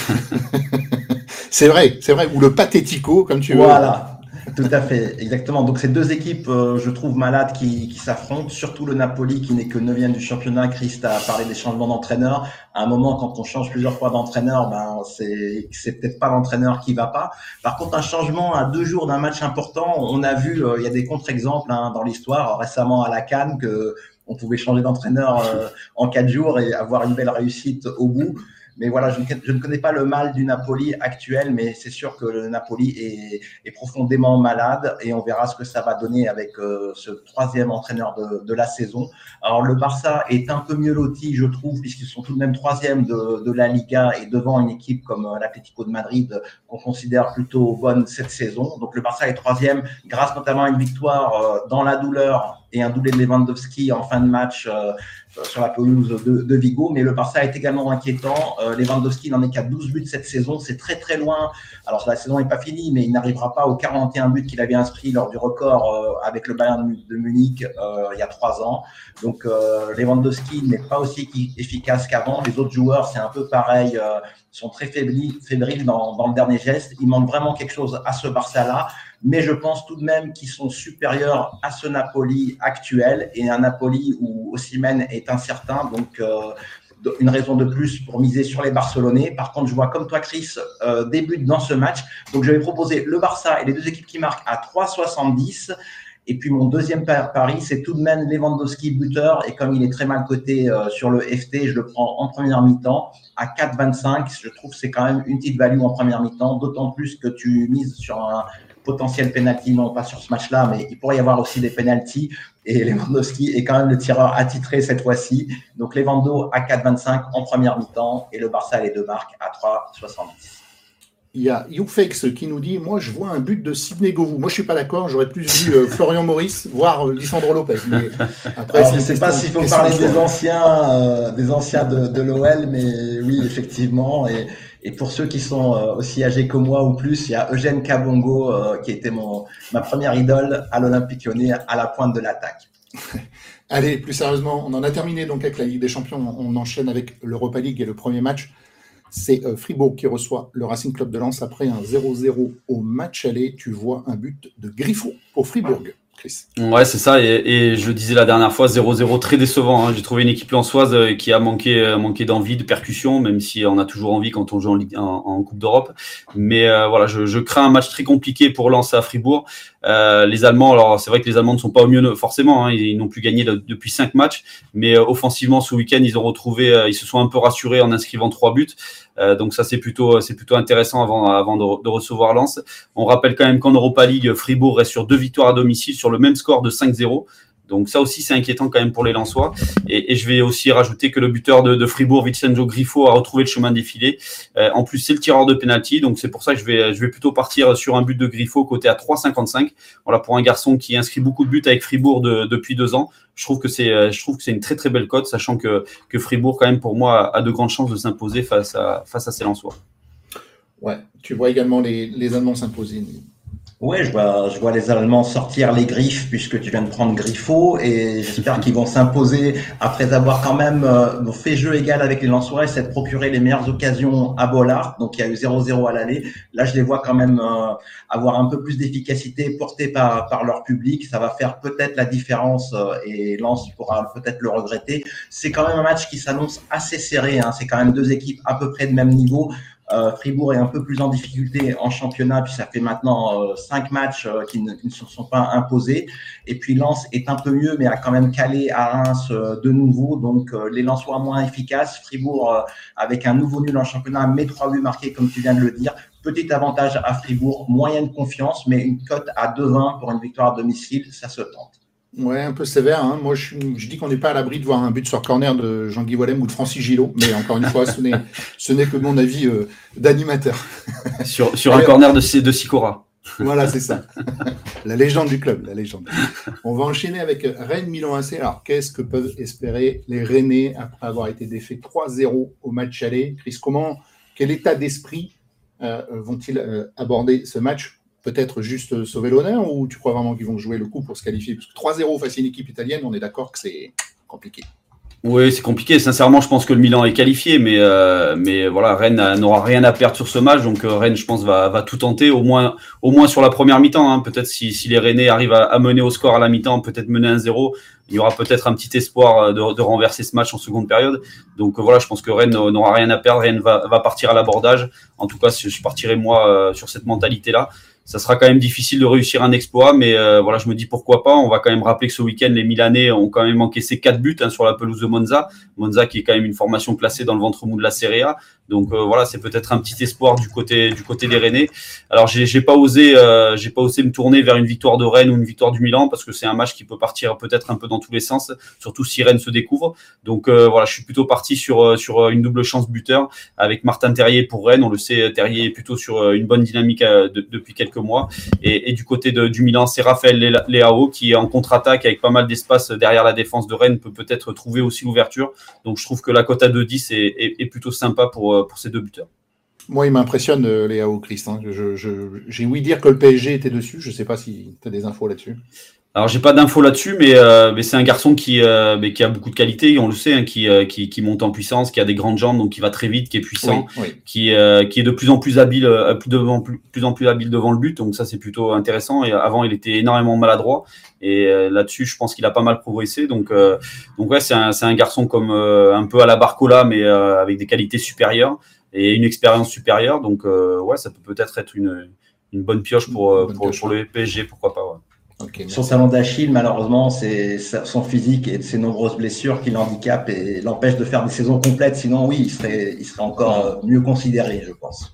c'est vrai, c'est vrai, ou le Pathético, comme tu veux. Voilà. Tout à fait, exactement. Donc, ces deux équipes, euh, je trouve, malades qui, qui s'affrontent, surtout le Napoli qui n'est que 9 du championnat. Christ a parlé des changements d'entraîneur. À un moment, quand on change plusieurs fois d'entraîneur, ben, c'est, c'est peut-être pas l'entraîneur qui va pas. Par contre, un changement à deux jours d'un match important, on a vu, euh, il y a des contre-exemples hein, dans l'histoire, récemment à la Cannes, que on pouvait changer d'entraîneur euh, en quatre jours et avoir une belle réussite au bout. Mais voilà, je ne, connais pas le mal du Napoli actuel, mais c'est sûr que le Napoli est, profondément malade et on verra ce que ça va donner avec euh, ce troisième entraîneur de, la saison. Alors le Barça est un peu mieux loti, je trouve, puisqu'ils sont tout de même troisième de, la Liga et devant une équipe comme euh, l'Atlético de Madrid qu'on considère plutôt bonne cette saison. Donc le Barça est troisième grâce notamment à une victoire euh, dans la douleur et un doublé de Lewandowski en fin de match sur la pelouse de, de, Vigo. Mais le Barça est également inquiétant. Euh, Lewandowski n'en est qu'à 12 buts cette saison. C'est très très loin. Alors la saison n'est pas finie, mais il n'arrivera pas aux 41 buts qu'il avait inscrits lors du record euh, avec le Bayern de Munich euh, il y a trois ans. Donc euh, Lewandowski n'est pas aussi efficace qu'avant. Les autres joueurs, c'est un peu pareil sont très fébriles dans, dans, le dernier geste. Il manque vraiment quelque chose à ce Barça-là mais je pense tout de même qu'ils sont supérieurs à ce Napoli actuel et un Napoli où Osimhen est incertain. Donc, euh, une raison de plus pour miser sur les Barcelonais. Par contre, je vois comme toi, Chris, euh, débute dans ce match. Donc, je vais proposer le Barça et les deux équipes qui marquent à 3,70. Et puis mon deuxième pari, c'est tout de même Lewandowski buteur. Et comme il est très mal coté euh, sur le FT, je le prends en première mi-temps à 4,25. Je trouve c'est quand même une petite value en première mi-temps, d'autant plus que tu mises sur un, potentiel penalty, non pas sur ce match-là, mais il pourrait y avoir aussi des penalties. Et Lewandowski est quand même le tireur attitré cette fois-ci. Donc Lewando à 4,25 en première mi-temps et le Barça les deux marques à 3,70. Il y a Youfex qui nous dit Moi, je vois un but de Sidney Govou. Moi, je suis pas d'accord. J'aurais plus vu euh, Florian Maurice, voire euh, Lisandro Lopez. Mais après, je ne sais pas s'il faut parler des anciens, euh, des anciens de, de l'OL, mais oui, effectivement. Et, et pour ceux qui sont euh, aussi âgés que moi ou plus, il y a Eugène Kabongo euh, qui était mon, ma première idole à l'Olympique Lyonnais à la pointe de l'attaque. Allez, plus sérieusement, on en a terminé donc avec la Ligue des Champions. On enchaîne avec l'Europa League et le premier match. C'est euh, Fribourg qui reçoit le Racing Club de Lens après un 0-0 au match aller. Tu vois un but de Griffo pour Fribourg. Ouais, c'est ça. Et, je disais la dernière fois, 0-0 très décevant. Hein. J'ai trouvé une équipe lançoise euh, qui a manqué, euh, manqué d'envie, de percussion, même si on a toujours envie quand on joue en, Coupe d'Europe. Mais voilà, je, je, crains un match très compliqué pour lancer à Fribourg. Euh, les Allemands, alors c'est vrai que les Allemands ne sont pas au mieux forcément. Hein. ils, n'ont plus gagné depuis cinq matchs, mais offensivement ce week-end, ils ont retrouvé, ils se sont un peu rassurés en inscrivant trois buts. Euh, donc ça c'est plutôt c'est plutôt intéressant avant avant de, de, recevoir Lens. On rappelle quand même qu'en Europa League, Fribourg reste sur deux victoires à domicile sur le même score de 5-0. Donc ça aussi, c'est inquiétant quand même pour les Lensois. Et, je vais aussi rajouter que le buteur de, Fribourg, Vincenzo Griffo, a retrouvé le chemin défilé. Euh, en plus, c'est le tireur de penalty, donc c'est pour ça que je vais, je vais plutôt partir sur un but de Griffo côté à 3,55. Voilà pour un garçon qui inscrit beaucoup de buts avec Fribourg de, depuis deux ans. Je trouve que c'est, euh, je trouve que c'est une très très belle cote, sachant que, que Fribourg quand même pour moi a de grandes chances de s'imposer face à face à ces Lensois. Ouais, tu vois également les, les Allemands s'imposer. Ouais, je vois, je vois les Allemands sortir les griffes puisque tu viens de prendre Griffo et j'espère qu'ils vont s'imposer après avoir quand même euh, fait jeu égal avec les Lensois et s'être procuré les meilleures occasions à Bollard. Donc il y a eu 0-0 à l'aller. Là, je les vois quand même euh, avoir un peu plus d'efficacité portée par, par leur public. Ça va faire peut-être la différence euh, et Lens pourra peut-être le regretter. C'est quand même un match qui s'annonce assez serré. Hein. C'est quand même deux équipes à peu près de même niveau. Euh, Fribourg est un peu plus en difficulté en championnat, puis ça fait maintenant euh, cinq matchs euh, qui, ne, se sont pas imposés. Et puis Lens est un peu mieux, mais a quand même calé à Reims de nouveau. Donc les Lensois moins efficaces. Fribourg avec un nouveau nul en championnat, mais trois buts marqués, comme tu viens de le dire. Petit avantage à Fribourg, moyenne confiance, mais une cote à 2-20 pour une victoire à domicile, ça se tente. Ouais, un peu sévère. Hein. Moi, je, je dis qu'on n'est pas à l'abri de voir un but sur corner de Jean-Guy Wallem ou de Francis Gillot, mais encore une fois, ce n'est que mon avis euh, d'animateur. Sur, sur un corner de, de Sicora. Voilà, c'est ça. la légende du club, la légende. On va enchaîner avec Rennes Milan AC. Alors, qu'est-ce que peuvent espérer les Rennais après avoir été défaits 3-0 au match aller? Chris, comment, quel état d'esprit euh, vont-ils euh, aborder ce match? Peut-être juste sauver l'honneur ou tu crois vraiment qu'ils vont jouer le coup pour se qualifier? Parce que 3-0 face à une équipe italienne, on est d'accord que c'est compliqué. Oui, c'est compliqué. Sincèrement, je pense que le Milan est qualifié, mais, euh, mais voilà, Rennes n'aura rien à perdre sur ce match. Donc euh, Rennes, je pense, va, va tout tenter, au moins, au moins sur la première mi-temps. Hein. Peut-être si, si les Rennais arrivent à, mener au score à la mi-temps, peut-être mener 1-0, il y aura peut-être un petit espoir euh, de, de, renverser ce match en seconde période. Donc voilà, je pense que Rennes n'aura rien à perdre. Rennes va, va partir à l'abordage. En tout cas, je partirai moi sur cette mentalité-là ça sera quand même difficile de réussir un exploit, mais euh, voilà, je me dis pourquoi pas. On va quand même rappeler que ce week-end, les Milanais ont quand même encaissé quatre buts hein, sur la pelouse de Monza. Monza qui est quand même une formation classée dans le ventre mou de la Serie A. Donc euh, voilà, c'est peut-être un petit espoir du côté du côté des Rennais. Alors j'ai pas osé euh, j'ai pas osé me tourner vers une victoire de Rennes ou une victoire du Milan parce que c'est un match qui peut partir peut-être un peu dans tous les sens, surtout si Rennes se découvre. Donc voilà, je suis plutôt parti sur sur une double chance buteur avec Martin Terrier pour Rennes. On le sait, Terrier est plutôt sur une bonne dynamique depuis quelques mois. Et, du côté du Milan, c'est Raphaël Leao qui est en contre-attaque avec pas mal d'espace derrière la défense de Rennes, peut peut-être trouver aussi l'ouverture. Donc je trouve que la cote à 2-10 est, plutôt sympa pour, pour ces deux buteurs. Moi, il m'impressionne, euh, Léao Christ. Hein. J'ai ouï dire que le PSG était dessus. Je ne sais pas si tu as des infos là-dessus. Alors j'ai pas d'infos là-dessus, mais, euh, mais c'est un garçon qui, euh, mais qui a beaucoup de qualités, on le sait, hein, qui, euh, qui, qui, monte en puissance, qui a des grandes jambes, donc qui va très vite, qui est puissant, Qui, euh, qui est de plus en plus habile, plus, devant, plus, plus, en plus habile devant le but, donc ça c'est plutôt intéressant. Et avant il était énormément maladroit, et là-dessus je pense qu'il a pas mal progressé. Donc donc ouais c'est un, un garçon comme un peu à la Barcola, mais avec des qualités supérieures et une expérience supérieure. Donc ouais ça peut peut-être être une, une bonne pioche pour, pour, pour, le PSG, pourquoi pas. Ouais. Son talent d'Achille, malheureusement, c'est son physique et ses nombreuses blessures qui l'handicapent et l'empêchent de faire des saisons complètes. Sinon, oui, il serait, il serait encore euh, mieux considéré, je pense.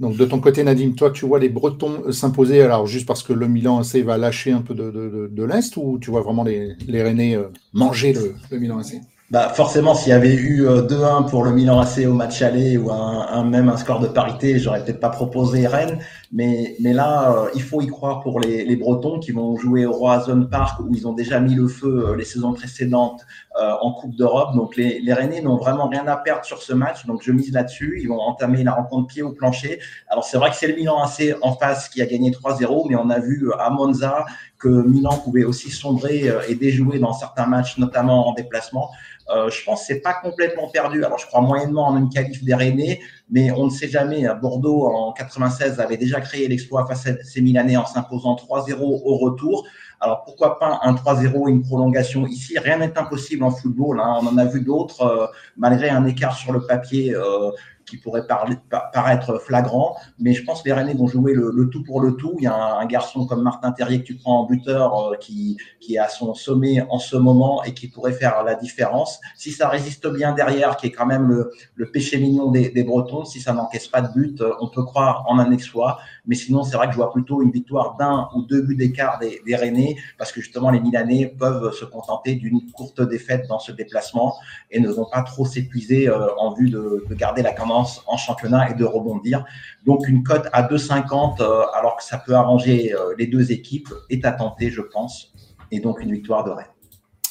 Donc, de ton côté, Nadim, toi, tu vois les Bretons s'imposer, alors juste parce que le Milan AC va lâcher un peu de, de, de, l'Est ou tu vois vraiment les, les Rennais euh, manger le, le Milan AC bah forcément, s'il y avait eu 2-1 euh, pour le Milan AC au match aller ou un, même un score de parité, j'aurais peut-être pas proposé Rennes. Mais, mais là, euh, il faut y croire pour les, les Bretons qui vont jouer au Roazhon Park où ils ont déjà mis le feu euh, les saisons précédentes en Coupe d'Europe. Donc les, les Rennais n'ont vraiment rien à perdre sur ce match. Donc je mise là-dessus. Ils vont entamer la rencontre pied au plancher. Alors c'est vrai que c'est le Milan AC en face qui a gagné 3-0, mais on a vu à Monza que Milan pouvait aussi sombrer et déjouer dans certains matchs, notamment en déplacement. Euh, je pense que c'est pas complètement perdu. Alors, je crois moyennement en une qualif des Rennais, mais on ne sait jamais. Bordeaux, en 96, avait déjà créé l'exploit face à ces Milanais en s'imposant 3-0 au retour. Alors, pourquoi pas un 3-0, une prolongation ici? Rien n'est impossible en football. Hein. On en a vu d'autres, euh, malgré un écart sur le papier. Euh, qui pourrait paraître flagrant, mais je pense que les Rennais vont jouer le, tout pour le tout. Il y a un, garçon comme Martin Terrier que tu prends en buteur euh, qui, qui est à son sommet en ce moment et qui pourrait faire la différence. Si ça résiste bien derrière, qui est quand même le, péché mignon des, Bretons, si ça n'encaisse pas de but, euh, on peut croire en un exploit. Mais sinon, c'est vrai que je vois plutôt une victoire d'un ou deux buts d'écart des, des parce que justement, les Milanais peuvent se contenter d'une courte défaite dans ce déplacement et ne vont pas trop s'épuiser euh, en vue de, de garder la commande en championnat et de rebondir. Donc une cote à 2,50 euh, alors que ça peut arranger euh, les deux équipes est à tenter, je pense. Et donc une victoire de Rennes.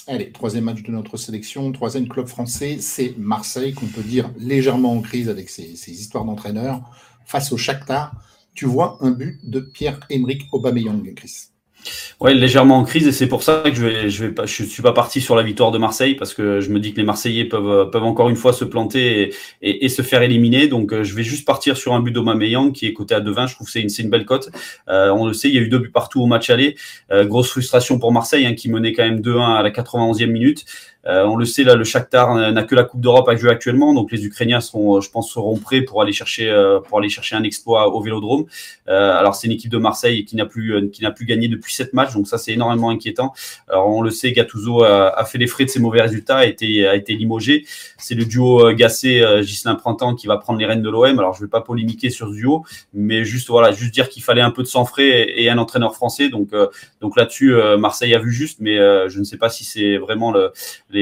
Allez, troisième match de notre sélection, troisième club français, c'est Marseille, qu'on peut dire légèrement en crise avec ses, histoires d'entraîneurs. Face au Shakhtar, tu vois un but de Pierre-Emerick Aubameyang, Chris. Ouais, légèrement en crise et c'est pour ça que je je suis pas parti sur la victoire de Marseille parce que je me dis que les Marseillais peuvent, encore une fois se planter et, se faire éliminer. Donc, euh, je vais juste partir sur un but d'Aubameyang qui est coté à 2,20. Je trouve que c'est une, belle cote. Euh, on le sait, il y a eu deux buts partout au match aller. Euh, grosse frustration pour Marseille hein, qui menait quand même 2-1 à la 91e minute. Euh, on le sait, là, le Shakhtar n'a que la Coupe d'Europe à jouer actuellement, donc les Ukrainiens sont, je pense, seront prêts pour aller chercher, euh, pour aller chercher un exploit au Vélodrome. Euh, alors c'est une équipe de Marseille qui n'a plus, qui n'a plus gagné depuis sept matchs, donc ça c'est énormément inquiétant. Alors on le sait, Gattuso a, fait les frais de ses mauvais résultats, a été, a été limogé. C'est le duo Gassé Gislain Printemps qui va prendre les rênes de l'OM. Alors je vais pas polémiquer sur ce duo, mais juste voilà, juste dire qu'il fallait un peu de sang frais et, un entraîneur français. Donc donc là-dessus, Marseille a vu juste, mais je ne sais pas si c'est vraiment le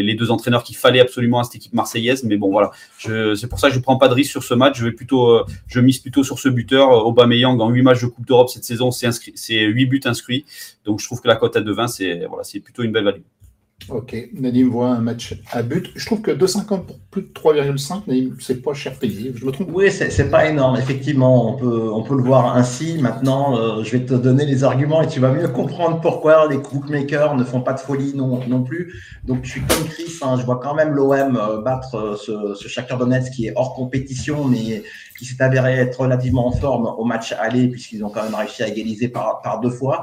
les, deux entraîneurs qu'il fallait absolument à cette équipe marseillaise. Mais bon, voilà, c'est pour ça que je ne prends pas de risque sur ce match. Je vais plutôt, euh, je mise plutôt sur ce buteur. Euh, Aubameyang en 8 matchs de Coupe d'Europe cette saison, c'est 8 buts inscrits. Donc je trouve que la cote à 2,20, c'est plutôt une belle value. Ok, Nadim voit un match à but. Je trouve que 2,50 pour plus de 3,5, Nadim, c'est pas cher payé. Je me trompe Oui, c'est pas énorme. Effectivement, on peut, on peut le voir ainsi. Maintenant, euh, je vais te donner les arguments et tu vas mieux comprendre pourquoi les bookmakers ne font pas de folie non, non plus. Donc, je suis comme Chris, hein, je vois quand même l'OM euh, battre euh, ce, ce Shakhtar qui est hors compétition, mais qui s'est avéré être relativement en forme au match aller, puisqu'ils ont quand même réussi à égaliser par, par deux fois.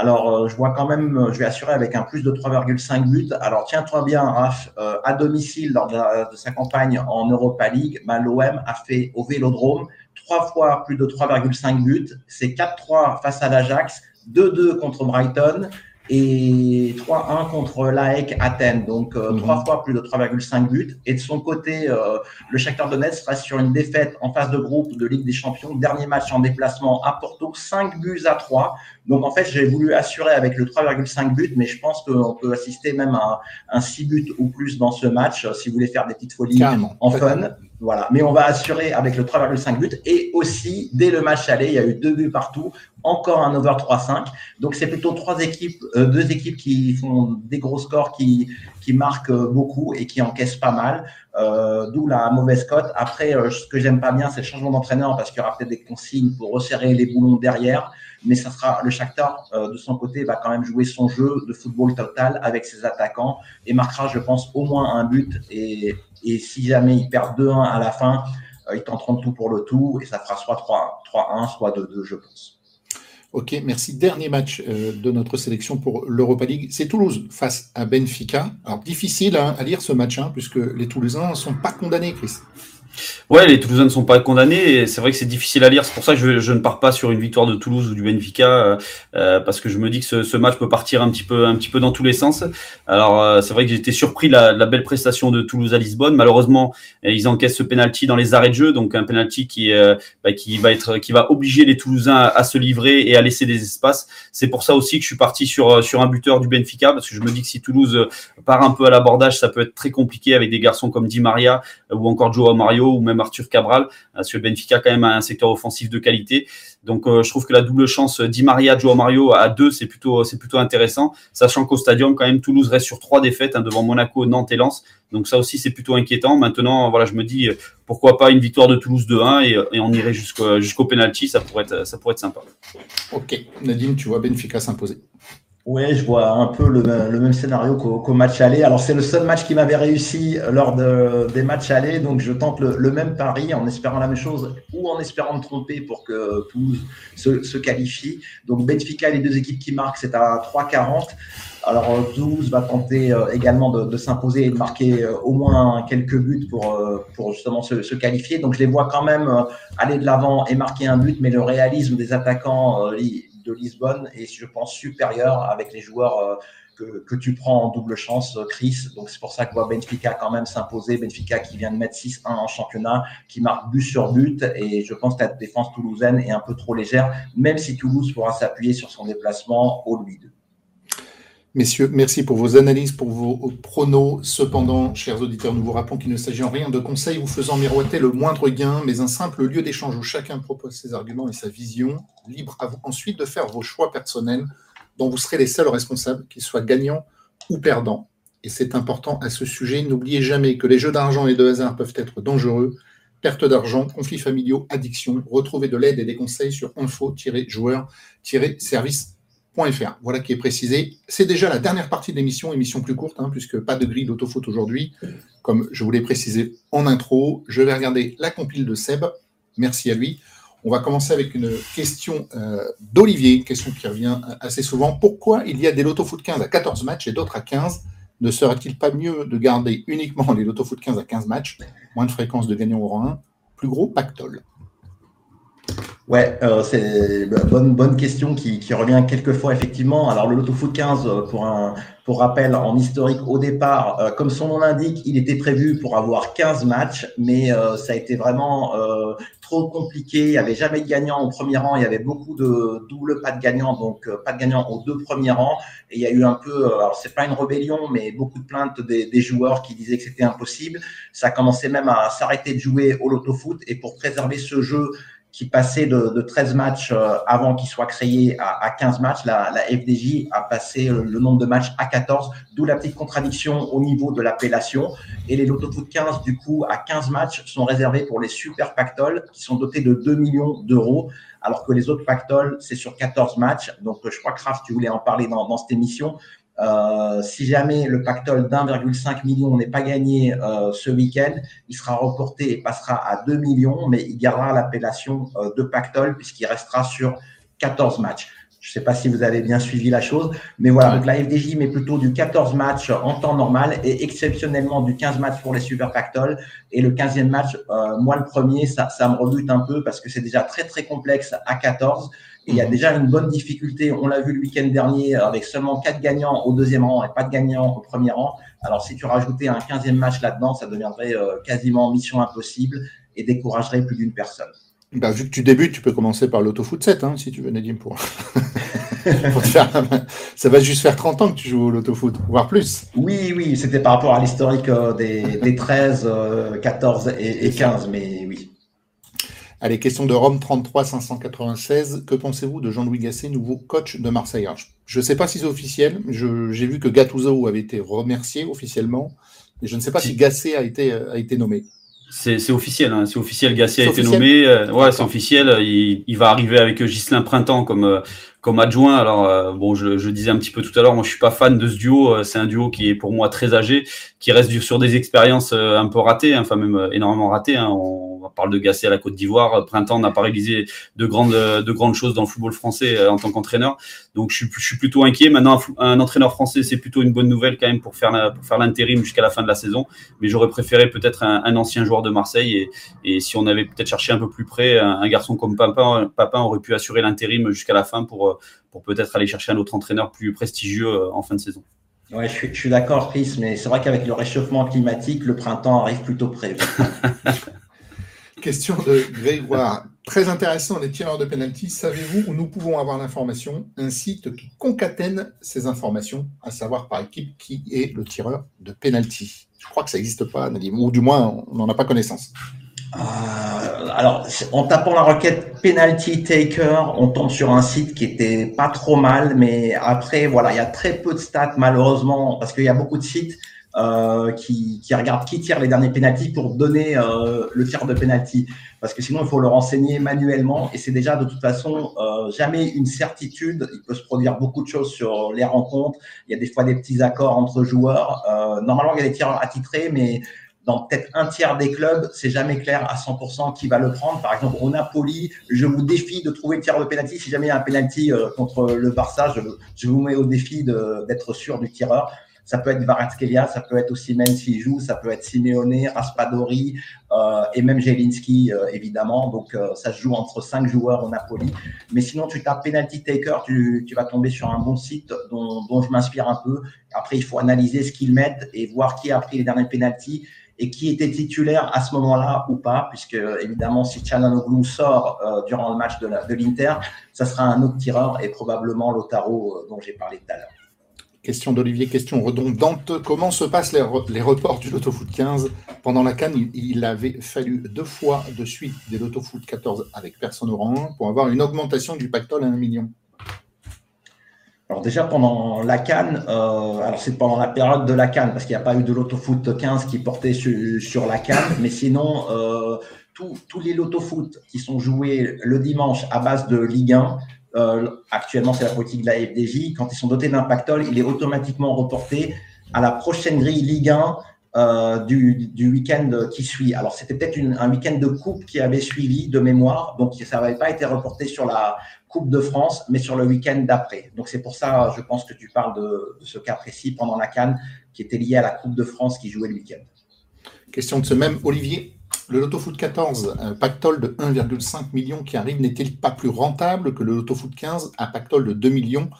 Alors, euh, je vois quand même, je vais assurer avec un plus de 3,5 buts. Alors, tiens-toi bien, Raph, euh, à domicile lors de, sa campagne en Europa League, bah, l'OM a fait au Vélodrome trois fois plus de 3,5 buts. C'est 4-3 face à l'Ajax, 2-2 contre Brighton et 3-1 contre l'AEC Athènes. Donc, euh, mhm. trois fois plus de 3,5 buts. Et de son côté, euh, le Shakhtar Donetsk reste sur une défaite en phase de groupe de Ligue des Champions. Dernier match en déplacement à Porto, 5 buts à 3. Donc, en fait, j'ai voulu assurer avec le 3,5 buts, mais je pense qu'on peut assister même à un 6 buts ou plus dans ce match, euh, si vous voulez faire des petites folies en fun. Voilà. Mais on va assurer avec le 3,5 buts. Et aussi, dès le match aller, il y a eu deux buts partout. Encore un over 3-5. Donc, c'est plutôt trois équipes, euh, deux équipes qui font des gros scores, qui, qui marquent beaucoup et qui encaissent pas mal. Euh, D'où la mauvaise cote. Après, euh, ce que j'aime pas bien, c'est le changement d'entraîneur parce qu'il y aura peut-être des consignes pour resserrer les boulons derrière. Mais ça sera le Shakhtar euh, de son côté va quand même jouer son jeu de football total avec ses attaquants et marquera, je pense, au moins un but et et si jamais ils perdent 2-1 à la fin, euh, ils tenteront tout pour le tout et ça fera soit 3-1, soit 2-2, je pense. Ok, merci. Dernier match euh, de notre sélection pour l'Europa League, c'est Toulouse face à Benfica. Alors difficile hein, à lire ce match, hein, puisque les Toulousains ne sont pas condamnés, Chris. Ouais, les Toulousains ne sont pas condamnés et c'est vrai que c'est difficile à lire. C'est pour ça que je, ne pars pas sur une victoire de Toulouse ou du Benfica euh, euh, parce que je me dis que ce, ce, match peut partir un petit peu, un petit peu dans tous les sens. Alors euh, c'est vrai que j'étais surpris de la, la, belle prestation de Toulouse à Lisbonne. Malheureusement, ils encaissent ce penalty dans les arrêts de jeu, donc un penalty qui, bah, qui va être, qui va obliger les Toulousains à, à, se livrer et à laisser des espaces. C'est pour ça aussi que je suis parti sur sur un buteur du Benfica parce que je me dis que si Toulouse part un peu à l'abordage, ça peut être très compliqué avec des garçons comme Di Maria ou encore Joao Mario ou même Arthur Cabral, parce que Benfica quand même a un secteur offensif de qualité. Donc euh, je trouve que la double chance Di Maria, Joao Mario à deux, c'est plutôt, intéressant, sachant qu'au stadium quand même Toulouse reste sur trois défaites hein, devant Monaco, Nantes et Lens. Donc ça aussi c'est plutôt inquiétant. Maintenant voilà je me dis pourquoi pas une victoire de Toulouse 2-1 et, et, on irait jusqu'au jusqu'au penalty, ça pourrait être ça pourrait être sympa. Ok Nadine tu vois Benfica s'imposer. Oui, je vois un peu le, même scénario qu'au match aller. Alors, c'est le seul match qui m'avait réussi lors de, des matchs aller, donc je tente le, même pari en espérant la même chose ou en espérant me tromper pour que Toulouse se, qualifie. Donc, Benfica, les deux équipes qui marquent, c'est à 3,40. Alors, Toulouse va tenter euh, également de, s'imposer et de marquer euh, au moins quelques buts pour, euh, pour justement se, se, qualifier. Donc, je les vois quand même aller de l'avant et marquer un but, mais le réalisme des attaquants de Lisbonne est, je pense, supérieur avec les joueurs euh, que, que, tu prends en double chance, euh, Chris. Donc, c'est pour ça que voit Benfica quand même s'imposer. Benfica qui vient de mettre 6-1 en championnat, qui marque but sur but. Et je pense que la défense toulousaine est un peu trop légère, même si Toulouse pourra s'appuyer sur son déplacement au Louis II. Messieurs, merci pour vos analyses, pour vos pronos. Cependant, chers auditeurs, nous vous rappelons qu'il ne s'agit en rien de conseils vous faisant miroiter le moindre gain, mais un simple lieu d'échange où chacun propose ses arguments et sa vision, libre à vous ensuite de faire vos choix personnels dont vous serez les seuls responsables, qu'ils soient gagnants ou perdants. Et c'est important à ce sujet, n'oubliez jamais que les jeux d'argent et de hasard peuvent être dangereux. Perte d'argent, conflits familiaux, addiction. Retrouvez de l'aide et des conseils sur info-joueur-service voilà qui est précisé. C'est déjà la dernière partie de l'émission, émission plus courte, hein, puisque pas de grille d'autofoot aujourd'hui. Comme je vous l'ai précisé en intro, je vais regarder la compile de Seb. Merci à lui. On va commencer avec une question euh, d'Olivier, question qui revient assez souvent. Pourquoi il y a des loto-foot 15 à 14 matchs et d'autres à 15 Ne serait-il pas mieux de garder uniquement les loto-foot 15 à 15 matchs? Moins de fréquence de gagnants au rang 1, plus gros pactole. Ouais, euh, c'est une bonne, bonne question qui, qui, revient quelquefois effectivement. Alors le Loto Foot 15, euh, pour, un, pour rappel, en historique au départ, euh, comme son nom l'indique, il était prévu pour avoir 15 matchs, mais euh, ça a été vraiment euh, trop compliqué. Il n'y avait jamais de gagnant au premier rang, il y avait beaucoup de double pas de gagnant, donc pas de gagnant aux deux premiers rangs. Et il y a eu un peu, alors c'est pas une rébellion, mais beaucoup de plaintes des, des joueurs qui disaient que c'était impossible. Ça a commencé même à s'arrêter de jouer au Loto Foot et pour préserver ce jeu qui passait de, 13 matchs euh, avant qu'il soit créé à, 15 matchs. La, FDJ a passé le nombre de matchs à 14, d'où la petite contradiction au niveau de l'appellation. Et les Lotto Foot 15, du coup, à 15 matchs, sont réservés pour les super pactoles qui sont dotés de 2 millions d'euros, alors que les autres pactoles, c'est sur 14 matchs. Donc, je crois Raph, tu voulais en parler dans, dans cette émission. Euh, si jamais le pactole d'1,5 million n'est pas gagné euh, ce week-end, il sera reporté et passera à 2 millions, mais il gardera l'appellation euh, de pactole puisqu'il restera sur 14 matchs. Je ne sais pas si vous avez bien suivi la chose, mais voilà, donc la FDJ met plutôt du 14 matchs en temps normal et exceptionnellement du 15 matchs pour les super pactoles. Et le 15e match, moi le premier, ça, me rebute un peu parce que c'est déjà très très complexe à 14 il y a déjà une bonne difficulté. On l'a vu le week-end dernier avec seulement quatre gagnants au deuxième rang et pas de gagnants au premier rang. Alors, si tu rajoutais un 15e match là-dedans, ça deviendrait euh, quasiment mission impossible et découragerait plus d'une personne. Bah, vu que tu débutes, tu peux commencer par l'autofoot 7, hein, si tu veux, Nadim, pour. Ça va juste faire 30 ans que tu joues au l'autofoot, voire plus. Oui, oui, c'était par rapport à l'historique euh, des, 13, 14 euh, et, et 15, mais oui. Allez, question de Rome 33 596. Que pensez-vous de Jean-Louis Gasset, nouveau coach de Marseille? Je ne sais pas si c'est officiel. J'ai vu que Gattuso avait été remercié officiellement. Mais je ne sais pas si, Gasset a été, a été nommé. C'est officiel, hein. c'est officiel. Gasset a été nommé. Euh, ouais, c'est officiel. Il, va arriver avec Ghislain Printemps comme, euh, comme adjoint. Alors, euh, bon, je, je, disais un petit peu tout à l'heure, moi, je suis pas fan de ce duo. C'est un duo qui est pour moi très âgé, qui reste sur des expériences un peu ratées, hein, enfin même énormément ratées. Hein. On, on parle de Gasset à la Côte d'Ivoire. Printemps n'a pas réalisé de grandes, de grandes choses dans le football français euh, en tant qu'entraîneur. Donc, je suis, plutôt inquiet. Maintenant, un, entraîneur français, c'est plutôt une bonne nouvelle quand même pour faire, pour faire l'intérim jusqu'à la fin de la saison. Mais j'aurais préféré peut-être un, ancien joueur de Marseille. Et, si on avait peut-être cherché un peu plus près, un, garçon comme Papin, Papin aurait pu assurer l'intérim jusqu'à la fin pour, pour peut-être aller chercher un autre entraîneur plus prestigieux euh, en fin de saison. Ouais, je suis, je suis d'accord, Chris, mais c'est vrai qu'avec le réchauffement climatique, le printemps arrive plutôt près. Question de Grégoire. Très intéressant, les tireurs de penalty. Savez-vous où nous pouvons avoir l'information Un site qui concatène ces informations, à savoir par équipe qui est le tireur de penalty. Je crois que ça n'existe pas, Nadim, ou du moins, on n'en a pas connaissance. Euh, alors, en tapant la requête penalty taker, on tombe sur un site qui était pas trop mal, mais après, voilà, il y a très peu de stats malheureusement, parce qu'il y a beaucoup de sites euh, qui, qui, regarde qui tire les derniers pénalties pour donner euh, le tir de pénalty. Parce que sinon, il faut le renseigner manuellement et c'est déjà de toute façon euh, jamais une certitude. Il peut se produire beaucoup de choses sur les rencontres. Il y a des fois des petits accords entre joueurs. Euh, normalement, il y a des tireurs attitrés, mais peut-être un tiers des clubs, c'est jamais clair à 100% qui va le prendre. Par exemple, au Napoli, je vous défie de trouver le tir de pénalty. Si jamais il y a un pénalty contre le Barça, je, vous mets au défi d'être sûr du tireur. Ça peut être Varatskelia, ça peut être aussi s'il joue, ça peut être Simeone, Raspadori euh, et même Jelinski, euh, évidemment. Donc, euh, ça se joue entre cinq joueurs au Napoli. Mais sinon, tu tapes Penalty Taker, tu, tu vas tomber sur un bon site dont, dont je m'inspire un peu. Après, il faut analyser ce qu'ils mettent et voir qui a pris les derniers penalties et qui était titulaire à ce moment-là ou pas, puisque évidemment, si Tchalanoglu sort euh, durant le match de l'Inter, ça sera un autre tireur et probablement Lotaro dont j'ai parlé tout à l'heure. Question d'Olivier, question redondante. Comment se passent les, reports du Loto Foot 15 Pendant la Cannes, il, avait fallu deux fois de suite des Loto Foot 14 avec personne au rang pour avoir une augmentation du pactole à 1 million. Alors déjà pendant la Cannes, euh, alors c'est pendant la période de la Cannes parce qu'il n'y a pas eu de Loto Foot 15 qui portait sur, la Cannes, mais sinon euh, tous les Loto Foot qui sont joués le dimanche à base de Ligue 1 euh, actuellement, c'est la politique de la FDJ. Quand ils sont dotés d'un pactole, il est automatiquement reporté à la prochaine grille Ligue 1 euh, du, du week-end qui suit. Alors, c'était peut-être un week-end de coupe qui avait suivi de mémoire, donc ça n'avait pas été reporté sur la Coupe de France, mais sur le week-end d'après. Donc, c'est pour ça, je pense que tu parles de, ce cas précis pendant la Cannes qui était lié à la Coupe de France qui jouait le week-end. Question de ce même Olivier. Le Loto Foot 14, un pactole de 1,5 million qui arrive, n'est-il pas plus rentable que le Loto Foot 15, un pactole de 2 millions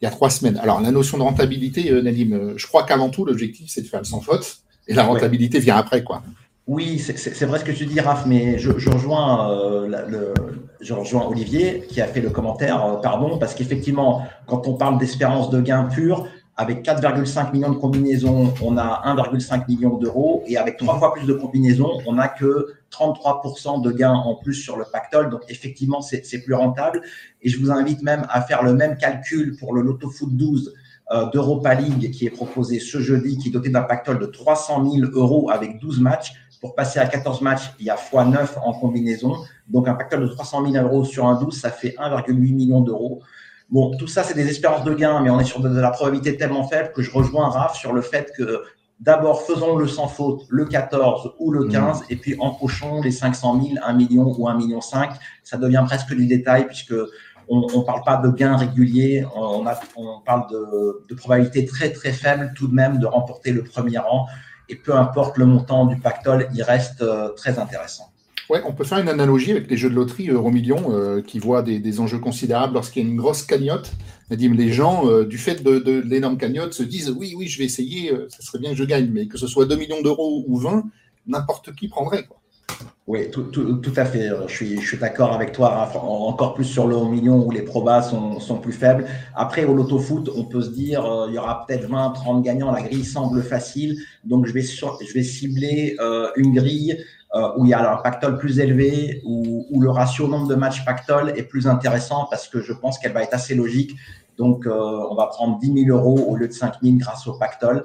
il y a trois semaines Alors, la notion de rentabilité, euh, Nadim, euh, je crois qu'avant tout, l'objectif, c'est de faire le sans faute, et la rentabilité vient après, quoi. Oui, c'est vrai ce que tu dis, Raph, mais je, rejoins, euh, le, je rejoins Olivier qui a fait le commentaire, pardon, parce qu'effectivement, quand on parle d'espérance de gain pure, avec 4,5 millions de combinaisons, on a 1,5 million d'euros. Et avec trois fois plus de combinaisons, on n'a que 33% de gains en plus sur le pactole. Donc, effectivement, c'est plus rentable. Et je vous invite même à faire le même calcul pour le Lotto Foot 12 euh, d'Europa League qui est proposé ce jeudi, qui est doté d'un pactole de 300 000 euros avec 12 matchs. Pour passer à 14 matchs, il y a x9 en combinaison. Donc, un pactole de 300 000 euros sur un 12, ça fait 1,8 million d'euros. Bon, tout ça, c'est des espérances de gain, mais on est sur de, la probabilité tellement faible que je rejoins Raph sur le fait que d'abord, faisons le sans faute, le 14 ou le 15, mmh. et puis empochons les 500 000, 1 million ou 1 million 5. Ça devient presque du détail puisque on ne parle pas de gains réguliers, on, on parle de, de probabilité très très faible tout de même de remporter le premier rang. Et peu importe le montant du pactole, il reste euh, très intéressant. Ouais, on peut faire une analogie avec les jeux de loterie Euromillion euh, qui voient des, enjeux considérables lorsqu'il y a une grosse cagnotte. Nadim, les gens, euh, du fait de, l'énorme cagnotte, se disent oui, oui, je vais essayer, euh, ça serait bien que je gagne, mais que ce soit 2 millions d'euros ou 20, n'importe qui prendrait. Oui, tout, à fait. Je suis, d'accord avec toi, encore plus sur le million où les probas sont, plus faibles. Après, au loto-foot, on peut se dire il y aura peut-être 20, 30 gagnants. La grille semble facile. Donc, je vais, cibler une grille euh, où il y a un pactole plus élevé, où, où, le ratio nombre de matchs pactole est plus intéressant parce que je pense qu'elle va être assez logique. Donc, euh, on va prendre 10 000 euros au lieu de 5 000 grâce au pactole.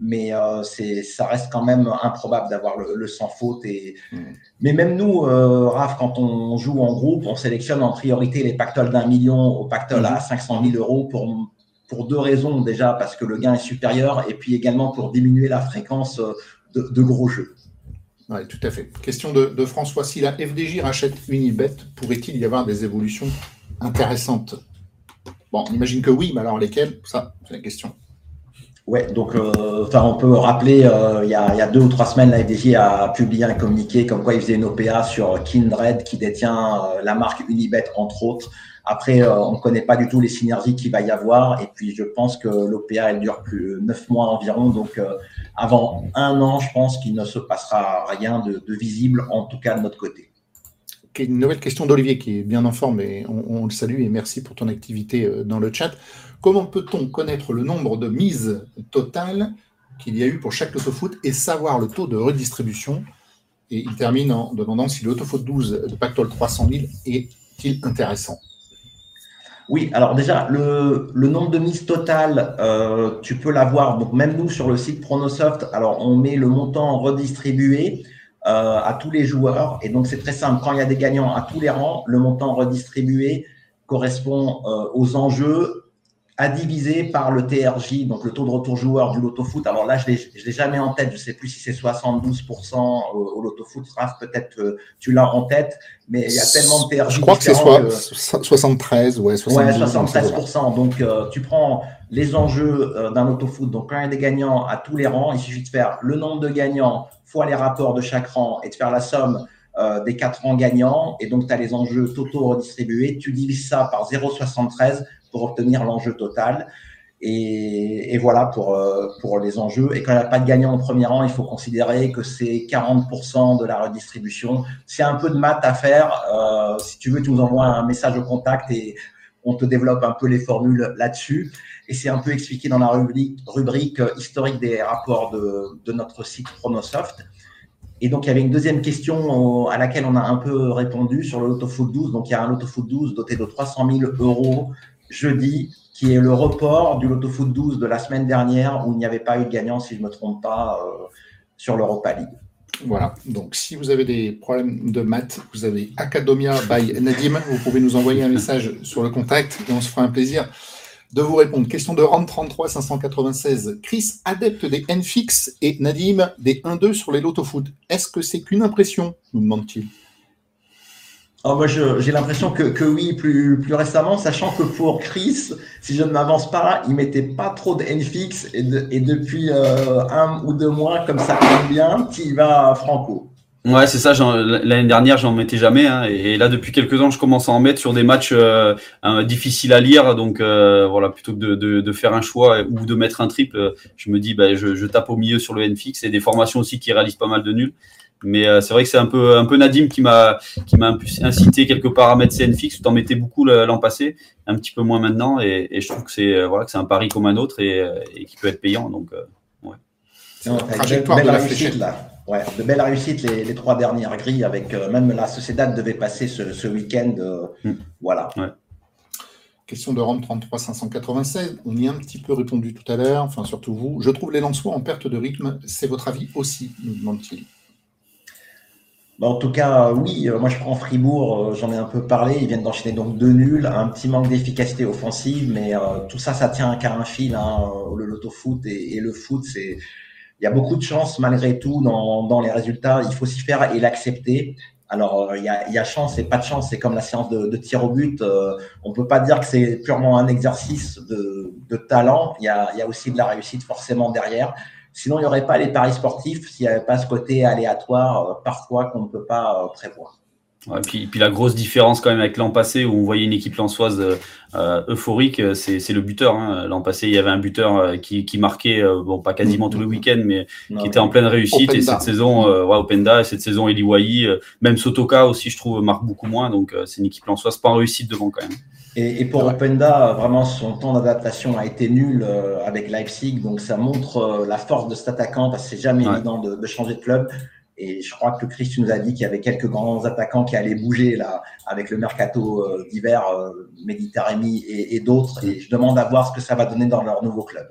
Mais euh, ça reste quand même improbable d'avoir le, le, sans faute. Et... Mm. Mais même nous, euh, Raph, quand on joue en groupe, on sélectionne en priorité les pactoles d'un million au pactole à 500 mm-hmm. 000 euros pour, pour deux raisons. Déjà, parce que le gain est supérieur et puis également pour diminuer la fréquence de, de gros jeux. Oui, tout à fait. Question de, François. Si la FDJ rachète Unibet, pourrait-il y avoir des évolutions intéressantes? Bon, on imagine que oui, mais alors lesquelles Ça, c'est la question. Ouais, donc euh, on peut rappeler, euh, il, y a, deux ou trois semaines, la FDJ a publié un communiqué comme quoi il faisait une OPA sur Kindred qui détient euh, la marque Unibet, entre autres. Après, on ne connaît pas du tout les synergies qu'il va y avoir. Et puis, je pense que l'OPA, elle dure plus neuf mois environ. Donc, avant un an, je pense qu'il ne se passera rien de, visible, en tout cas de notre côté. Une nouvelle question d'Olivier qui est bien en forme et on, le salue et merci pour ton activité euh, dans le chat. Comment peut-on connaître le nombre de mises totales qu'il y a eu pour chaque loto-foot et savoir le taux de redistribution? Et il termine en demandant si le loto-foot 12 de Pactol 300 000 est-il intéressant? Oui, alors déjà, le, nombre de mises totales, euh, tu peux l'avoir. Donc, même nous, sur le site Pronosoft, alors on met le montant redistribué euh, à tous les joueurs. Et donc, c'est très simple. Quand il y a des gagnants à tous les rangs, le montant redistribué correspond euh, aux enjeux à diviser par le TRJ, donc le taux de retour joueur du loto foot. Alors là, je ne l'ai jamais en tête, je ne sais plus si c'est 72% au, loto foot. Raph, peut-être tu l'as en tête, mais il y a tellement de TRJ. Je crois que c'est soit 73, ouais, 73%. Donc euh, tu prends les enjeux euh, d'un loto foot, donc quand il y a des gagnants à tous les rangs, il suffit de faire le nombre de gagnants fois les rapports de chaque rang et de faire la somme euh, des quatre rangs gagnants. Et donc tu as les enjeux totaux redistribués. Tu divises ça par 0,73 pour obtenir l'enjeu total. Et, voilà pour, euh, pour les enjeux. Et quand il n'y a pas de gagnant au premier rang, il faut considérer que c'est 40% de la redistribution. C'est un peu de maths à faire. Si tu veux, tu nous envoies un message au contact et on te développe un peu les formules là-dessus. Et c'est un peu expliqué dans la rubrique, rubrique historique des rapports de, notre site Chronosoft. Et donc, il y avait une deuxième question à laquelle on a un peu répondu sur le Lotto Foot 12. Donc, il y a un Lotto Foot 12 doté de 300 000 euros jeudi, qui est le report du Lotto Foot 12 de la semaine dernière où il n'y avait pas eu de gagnant, si je ne me trompe pas, euh, sur l'Europa League. Voilà, donc si vous avez des problèmes de maths, vous avez Academia by Nadim, vous pouvez nous envoyer un message sur le contact et on se fera un plaisir de vous répondre. Question de Rand 33 596. Chris, adepte des N-Fix et Nadim des 1-2 sur les Lotto Foot. Est-ce que c'est qu'une impression nous demande-t-il. Oh, moi, j'ai l'impression que, que, oui, plus, plus récemment, sachant que pour Chris, si je ne m'avance pas, il mettait pas trop de NFX et, et depuis euh, un ou deux mois, comme ça tombe bien, il va franco. Ouais, c'est ça. L'année dernière, j'en mettais jamais. Hein, et, là, depuis quelques ans, je commence à en mettre sur des matchs euh, difficiles à lire. Donc, euh, voilà, plutôt que de, de, de, faire un choix ou de mettre un triple, je me dis, bah, je, je tape au milieu sur le NFX et des formations aussi qui réalisent pas mal de nuls. Mais euh, c'est vrai que c'est un peu, un peu Nadim qui m'a, qui m'a incité quelque part à mettre CN fixe. Tu en mettais beaucoup l'an passé, un petit peu moins maintenant. Et, je trouve que c'est, euh, voilà, que c'est un pari comme un autre et, qui peut être payant. Donc, ouais. trajectoire de, réussite, là. Ouais, de belles réussites les, trois dernières grilles avec même la Sociedad devait passer ce, week-end. Mm. Voilà. Question de Rome 33 596. On y a un petit peu répondu tout à l'heure, enfin surtout vous. Je trouve les Lensois en perte de rythme. C'est votre avis aussi, nous demande-t-il. Bah, en tout cas, oui, euh, moi je prends Fribourg, euh, j'en ai un peu parlé, ils viennent d'enchaîner donc deux nuls, un petit manque d'efficacité offensive, mais euh, tout ça, ça tient qu'à un fil, hein, le loto foot et, le foot, c'est il y a beaucoup de chance malgré tout dans, dans les résultats, il faut s'y faire et l'accepter. Alors, euh, il y, a, chance et pas de chance. C'est comme la séance de, tir au but. Euh, on ne peut pas dire que c'est purement un exercice de, talent. Il y, a, aussi de la réussite forcément derrière. Sinon, il n'y aurait pas les paris sportifs s'il n'y avait pas ce côté aléatoire euh, parfois qu'on ne peut pas prévoir. Ouais, puis, puis la grosse différence quand même avec l'an passé où on voyait une équipe lançoise euh, euphorique, c'est le buteur. Hein. L'an passé, il y avait un buteur euh, qui, qui, marquait, euh, bon pas quasiment tous les week-ends, mais qui était en pleine réussite. Et cette saison, ouais, Openda, et cette saison, Eli Wai, même Sotoka aussi, je trouve, marque beaucoup moins. Donc c'est une équipe lançoise pas en réussite devant quand même. Et, et pour Openda, vraiment son temps d'adaptation a été nul avec Leipzig, donc ça montre la force de cet attaquant parce que c'est jamais évident de, de, changer de club. Et je crois que Chris nous a dit qu'il y avait quelques grands attaquants qui allaient bouger là avec le mercato euh, d'hiver, euh, Méditerranée et, d'autres. Et je demande à voir ce que ça va donner dans leur nouveau club.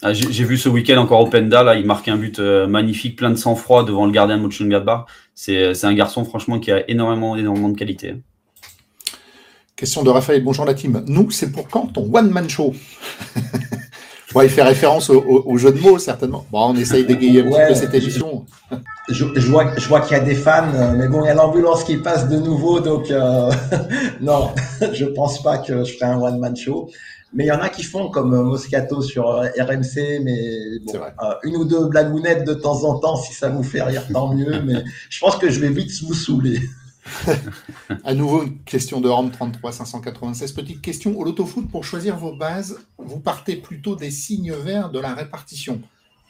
Ah, j'ai vu ce week-end encore Openda, là, il marque un but euh, magnifique, plein de sang-froid devant le gardien de Mönchengladbach. C'est un garçon, franchement, qui a énormément, énormément de qualité. Question de Raphaël, bonjour la team. Nous, c'est pour quand ton one-man show? Ouais, il fait référence au, jeu de mots, certainement. Bon, on essaye d'égayer un petit peu cette émission. Je, vois, je vois qu'il y a des fans, mais bon, il y a l'ambulance qui passe de nouveau, donc euh, non, je pense pas que je ferai un one-man show. Mais il y en a qui font comme Moscato sur euh, RMC, mais bon, euh, une ou deux blagounettes de temps en temps, si ça vous fait rire, tant mieux. mais je pense que je vais vite vous saouler. À nouveau, une question de Rome 33 596. Petite question au loto-foot, pour choisir vos bases, vous partez plutôt des signes verts de la répartition.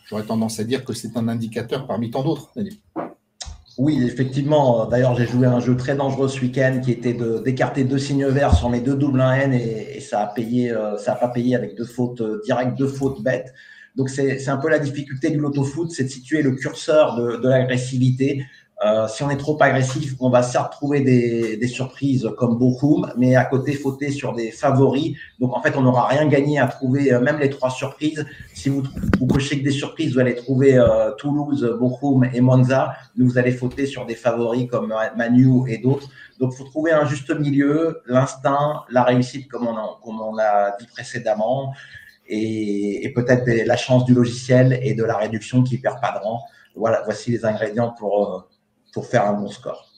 J'aurais tendance à dire que c'est un indicateur parmi tant d'autres. Oui, effectivement. D'ailleurs, j'ai joué un jeu très dangereux ce week-end qui était d'écarter deux signes verts sur mes deux doubles 1N et, ça a payé, euh, ça a pas payé avec deux fautes euh, directes, deux fautes bêtes. Donc, c'est un peu la difficulté du loto-foot, c'est de situer le curseur de, de l'agressivité. Euh, si on est trop agressif, on va certes trouver des, des surprises comme Bochum, mais à côté, fauter sur des favoris. Donc en fait, on n'aura rien gagné à trouver euh, même les trois surprises. Si vous, vous cochez que des surprises, vous allez trouver euh, Toulouse, Bochum et Monza. Nous, vous allez fauter sur des favoris comme Manu et d'autres. Donc, faut trouver un juste milieu, l'instinct, la réussite, comme on, comme on l'a dit précédemment, et, et peut-être la chance du logiciel et de la réduction qui perd pas de rang. Voilà, voici les ingrédients pour pour faire un bon score.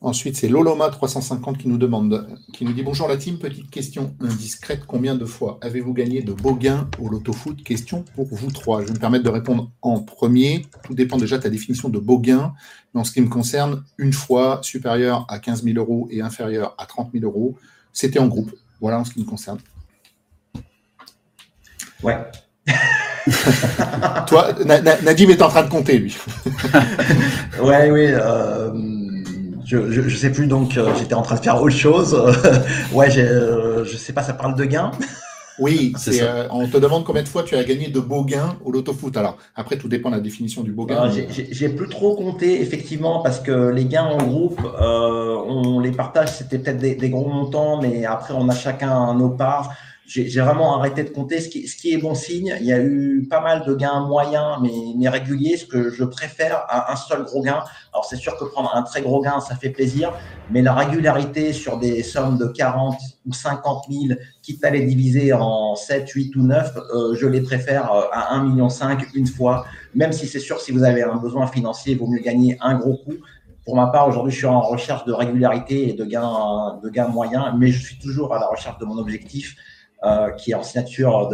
Ensuite, c'est Loloma350 qui nous demande, qui nous dit Bonjour la team, petite question indiscrète. Combien de fois avez-vous gagné de beaux gains au loto foot? Question pour vous trois. Je vais me permettre de répondre en premier. Tout dépend déjà de ta définition de beau gain. Mais en ce qui me concerne, une fois supérieure à 15 000 euros et inférieure à 30 000 euros, c'était en groupe. Voilà en ce qui me concerne. Ouais. Toi, Nadim est en train de compter, lui. ouais, oui. Euh, je, je, sais plus, donc euh, j'étais en train de faire autre chose. ouais, euh, je sais pas, ça parle de gains Oui, c'est, on te demande combien de fois tu as gagné de beaux gains au loto-foot. Alors, après, tout dépend de la définition du beau gain. j'ai, plus trop compté, effectivement, parce que les gains en groupe, on les partage, c'était peut-être des, des, gros montants, mais après, on a chacun nos parts j'ai vraiment arrêté de compter, ce qui, ce qui, est bon signe. Il y a eu pas mal de gains moyens, mais, mais réguliers, ce que je préfère à un seul gros gain. Alors, c'est sûr que prendre un très gros gain, ça fait plaisir, mais la régularité sur des sommes de 40 ou 50 000, quitte à les diviser en 7, 8 ou 9, euh, je les préfère euh, à 1,5 million une fois, même si c'est sûr, si vous avez un besoin financier, il vaut mieux gagner un gros coup. Pour ma part, aujourd'hui, je suis en recherche de régularité et de gains, de gains moyens, mais je suis toujours à la recherche de mon objectif euh, qui est en signature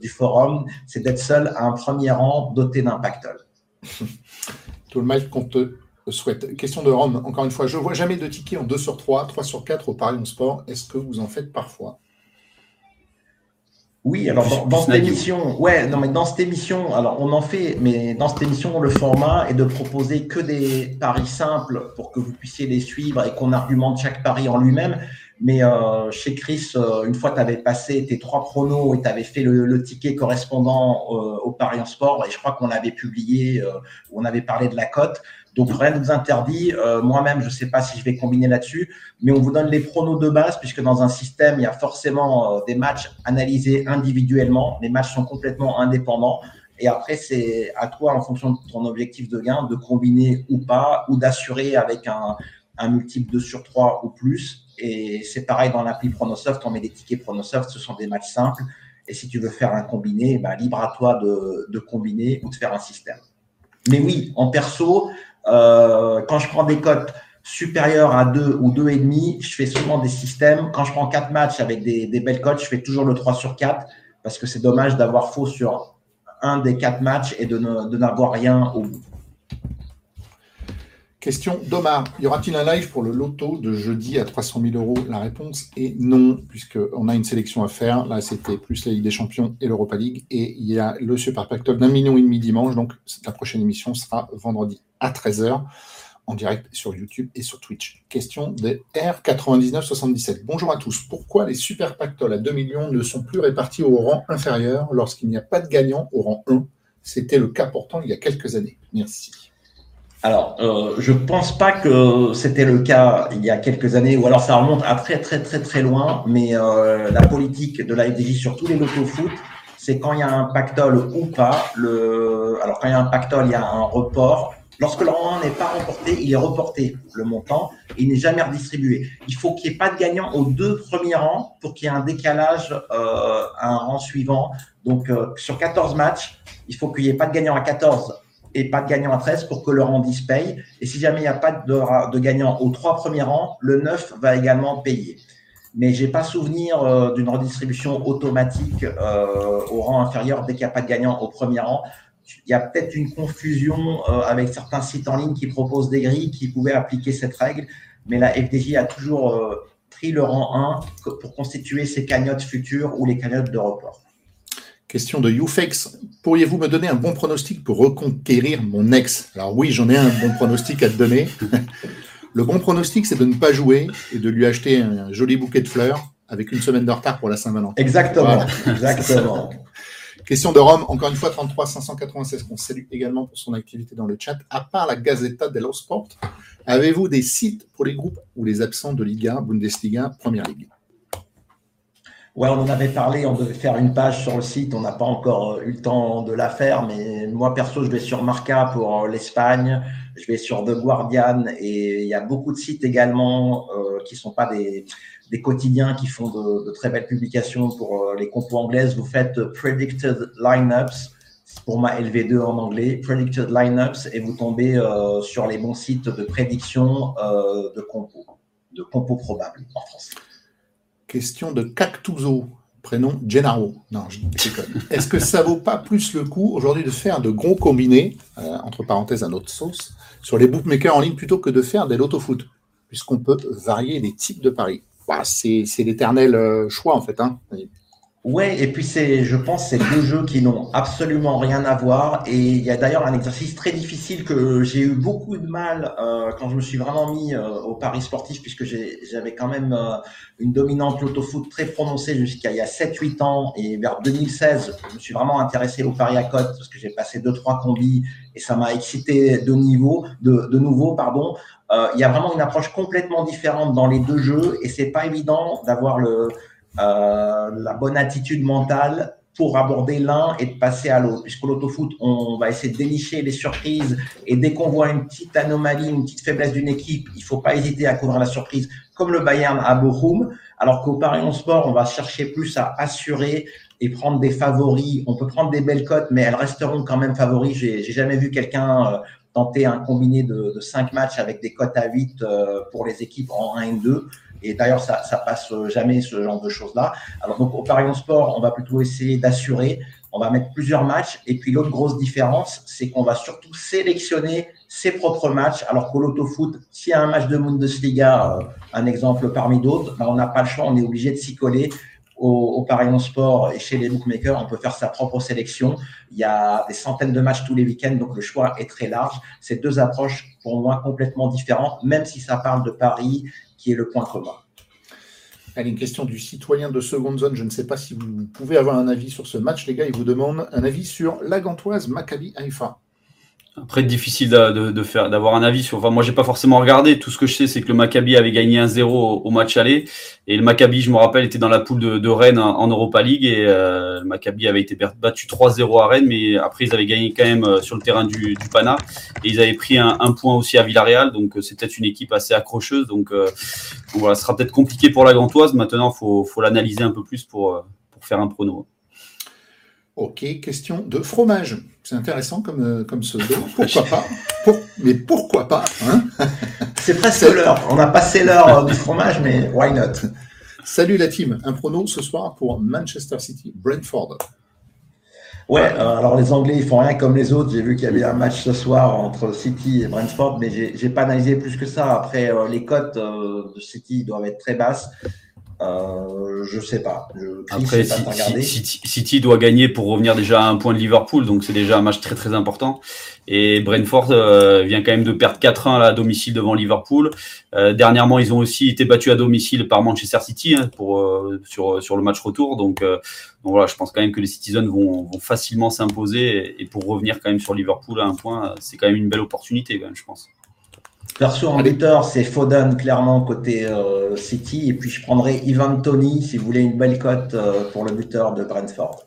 du forum, c'est d'être seul à un premier rang doté d'un pactole. Tout le mal qu'on te souhaite. Question de Rome, encore une fois, je ne vois jamais de tickets en 2 sur 3, 3 sur 4 au Paris Sport. Est-ce que vous en faites parfois? Oui, alors dans, cette émission, ouais, non mais dans cette émission, alors on en fait, mais dans cette émission, le format est de proposer que des paris simples pour que vous puissiez les suivre et qu'on argumente chaque pari en lui-même. Mais euh, chez Chris, euh, une fois tu avais passé tes trois pronos et tu avais fait le, ticket correspondant euh, au pari en sport, et je crois qu'on avait publié, on avait parlé de la cote. Donc rien ne vous interdit. Moi-même, je ne sais pas si je vais combiner là-dessus, mais on vous donne les pronos de base, puisque dans un système, il y a forcément des matchs analysés individuellement. Les matchs sont complètement indépendants. Et après, c'est à toi, en fonction de ton objectif de gain, de combiner ou pas, ou d'assurer avec un, un multiple 2 sur 3 ou plus. Et c'est pareil dans l'appli Pronosoft, on met des tickets Pronosoft, ce sont des matchs simples. Et si tu veux faire un combiné, bah, libre à toi de, de, combiner ou de faire un système. Mais oui, en perso, euh, quand je prends des cotes supérieures à 2 ou 2,5, je fais souvent des systèmes. Quand je prends 4 matchs avec des, des belles cotes, je fais toujours le 3 sur 4 parce que c'est dommage d'avoir faux sur un des 4 matchs et de n'avoir rien au bout. Question d'Omar. Y aura-t-il un live pour le loto de jeudi à 300 000 euros? La réponse est non, puisqu'on a une sélection à faire. Là, c'était plus la Ligue des Champions et l'Europa League. Et il y a le Super Pactole d'un million et demi dimanche. Donc, la prochaine émission sera vendredi à 13h en direct sur YouTube et sur Twitch. Question de R9977. Bonjour à tous. Pourquoi les Super Pactol à 2 millions ne sont plus répartis au rang inférieur lorsqu'il n'y a pas de gagnant au rang 1 C'était le cas pourtant il y a quelques années. Merci. Alors, euh, je pense pas que c'était le cas il y a quelques années, ou alors ça remonte à très très très très loin, mais euh, la politique de la FDJ sur tous les locaux foot, c'est quand il y a un pactole ou pas, le... alors quand il y a un pactole, il y a un report. Lorsque 1 n'est pas remporté, il est reporté, le montant, et il n'est jamais redistribué. Il faut qu'il n'y ait pas de gagnant aux deux premiers rangs pour qu'il y ait un décalage euh, à un rang suivant. Donc, euh, sur 14 matchs, il faut qu'il n'y ait pas de gagnant à 14 et pas de gagnant à 13 pour que le rang 10 paye. Et si jamais il n'y a pas de, de, gagnant aux trois premiers rangs, le 9 va également payer. Mais je n'ai pas souvenir euh, d'une redistribution automatique euh, au rang inférieur dès qu'il n'y a pas de gagnant au premier rang. Il y a peut-être une confusion euh, avec certains sites en ligne qui proposent des grilles qui pouvaient appliquer cette règle, mais la FDJ a toujours pris le rang 1 pour constituer ses cagnottes futures ou les cagnottes de report. Question de YouFex. Pourriez-vous me donner un bon pronostic pour reconquérir mon ex? Alors oui, j'en ai un bon pronostic à te donner. Le bon pronostic, c'est de ne pas jouer et de lui acheter un joli bouquet de fleurs avec une semaine de retard pour la Saint-Valentin. Exactement. Exactement. Question de Rome, encore une fois, 33 596, qu'on salue également pour son activité dans le chat. À part la Gazeta dello Sport, avez-vous des sites pour les groupes ou les absents de Liga, Bundesliga, Première Ligue Ouais, on en avait parlé, on devait faire une page sur le site, on n'a pas encore euh, eu le temps de la faire, mais moi perso, je vais sur Marca pour euh, l'Espagne, je vais sur The Guardian et il y a beaucoup de sites également euh, qui sont pas des, des, quotidiens qui font de, de, très belles publications pour euh, les compos anglaises. Vous faites Predicted Lineups pour ma LV2 en anglais, Predicted Lineups et vous tombez sur les bons sites de prédiction de compos, de compos probables en français. Question de Cactuzo, prénom Gennaro. Non, je. Est-ce que ça vaut pas plus le coup aujourd'hui de faire de gros combinés, euh, entre parenthèses à notre sauce, sur les bookmakers en ligne plutôt que de faire des loto-foot Puisqu'on peut varier les types de paris. Bah, c'est l'éternel euh, choix en fait. Hein. Ouais, et puis c'est, je pense, c'est deux jeux qui n'ont absolument rien à voir. Et il y a d'ailleurs un exercice très difficile que j'ai eu beaucoup de mal euh, quand je me suis vraiment mis euh, au paris sportif, puisque j'avais quand même euh, une dominante loto-foot très prononcée jusqu'à il y a 7-8 ans. Et vers 2016, je me suis vraiment intéressé au pari à cote parce que j'ai passé deux trois combis et ça m'a excité de niveau, de, de nouveau, pardon. Il y a vraiment une approche complètement différente dans les deux jeux et c'est pas évident d'avoir le euh, la bonne attitude mentale pour aborder l'un et de passer à l'autre. Puisque l'autofoot, on va essayer de dénicher les surprises et dès qu'on voit une petite anomalie, une petite faiblesse d'une équipe, il faut pas hésiter à couvrir la surprise, comme le Bayern à Bochum. Alors qu'au Paris en sport, on va chercher plus à assurer et prendre des favoris. On peut prendre des belles cotes, mais elles resteront quand même favoris. J'ai jamais vu quelqu'un euh, tenter un combiné de, de 5 matchs avec des cotes à 8 euh, pour les équipes en 1 et 2. Et d'ailleurs, ça, ça passe jamais ce genre de choses-là. Alors donc au Paris Sport, on va plutôt essayer d'assurer. On va mettre plusieurs matchs. Et puis l'autre grosse différence, c'est qu'on va surtout sélectionner ses propres matchs. Alors qu'au Loto Foot, s'il y a un match de Bundesliga, euh, un exemple parmi d'autres, ben, on n'a pas le choix, on est obligé de s'y coller. au, Paris Sport et chez les bookmakers, on peut faire sa propre sélection. Il y a des centaines de matchs tous les week-ends, donc le choix est très large. C'est deux approches pour moi complètement différentes, même si ça parle de Paris, qui est le point commun. Allez, une question du citoyen de seconde zone. Je ne sais pas si vous pouvez avoir un avis sur ce match, les gars. Il vous demande un avis sur la Gantoise Maccabi Haïfa. Après, difficile de, faire, d'avoir un avis sur. Enfin, moi, j'ai pas forcément regardé. Tout ce que je sais, c'est que le Maccabi avait gagné 1-0 au, match aller. Et le Maccabi, je me rappelle, était dans la poule de, de Rennes en, Europa League. Et euh, le Maccabi avait été battu 3-0 à Rennes. Mais après, ils avaient gagné quand même euh, sur le terrain du, du Pana. Et ils avaient pris un, point aussi à Villarreal. Donc, euh, c'est peut-être une équipe assez accrocheuse. Donc, euh, voilà, ce sera peut-être compliqué pour la Gantoise. Maintenant, faut, faut l'analyser un peu plus pour, pour faire un prono. Ok, question de fromage. C'est intéressant comme, euh, comme pseudo. Pourquoi pas Mais pourquoi pas hein C'est presque l'heure. On a passé l'heure du fromage, mais why not? Salut la team. Un prono ce soir pour Manchester City, Brentford. Ouais, euh, alors les Anglais, ils font rien comme les autres. J'ai vu qu'il y avait un match ce soir entre City et Brentford, mais j'ai pas analysé plus que ça. Après, euh, les cotes de City doivent être très basses. Euh, je sais pas. Après, City, doit gagner pour revenir déjà à un point de Liverpool, donc c'est déjà un match très très important. Et Brentford euh, vient quand même de perdre 4-1 à domicile devant Liverpool. Euh, dernièrement, ils ont aussi été battus à domicile par Manchester City hein, pour sur sur le match retour. Donc, donc, voilà, je pense quand même que les Citizens vont, vont facilement s'imposer et, pour revenir quand même sur Liverpool à un point, c'est quand même une belle opportunité, quand même, je pense. Perso en buteur, c'est Foden clairement côté euh, City. Et puis je prendrai Ivan Tony si vous voulez une belle cote euh, pour le buteur de Brentford.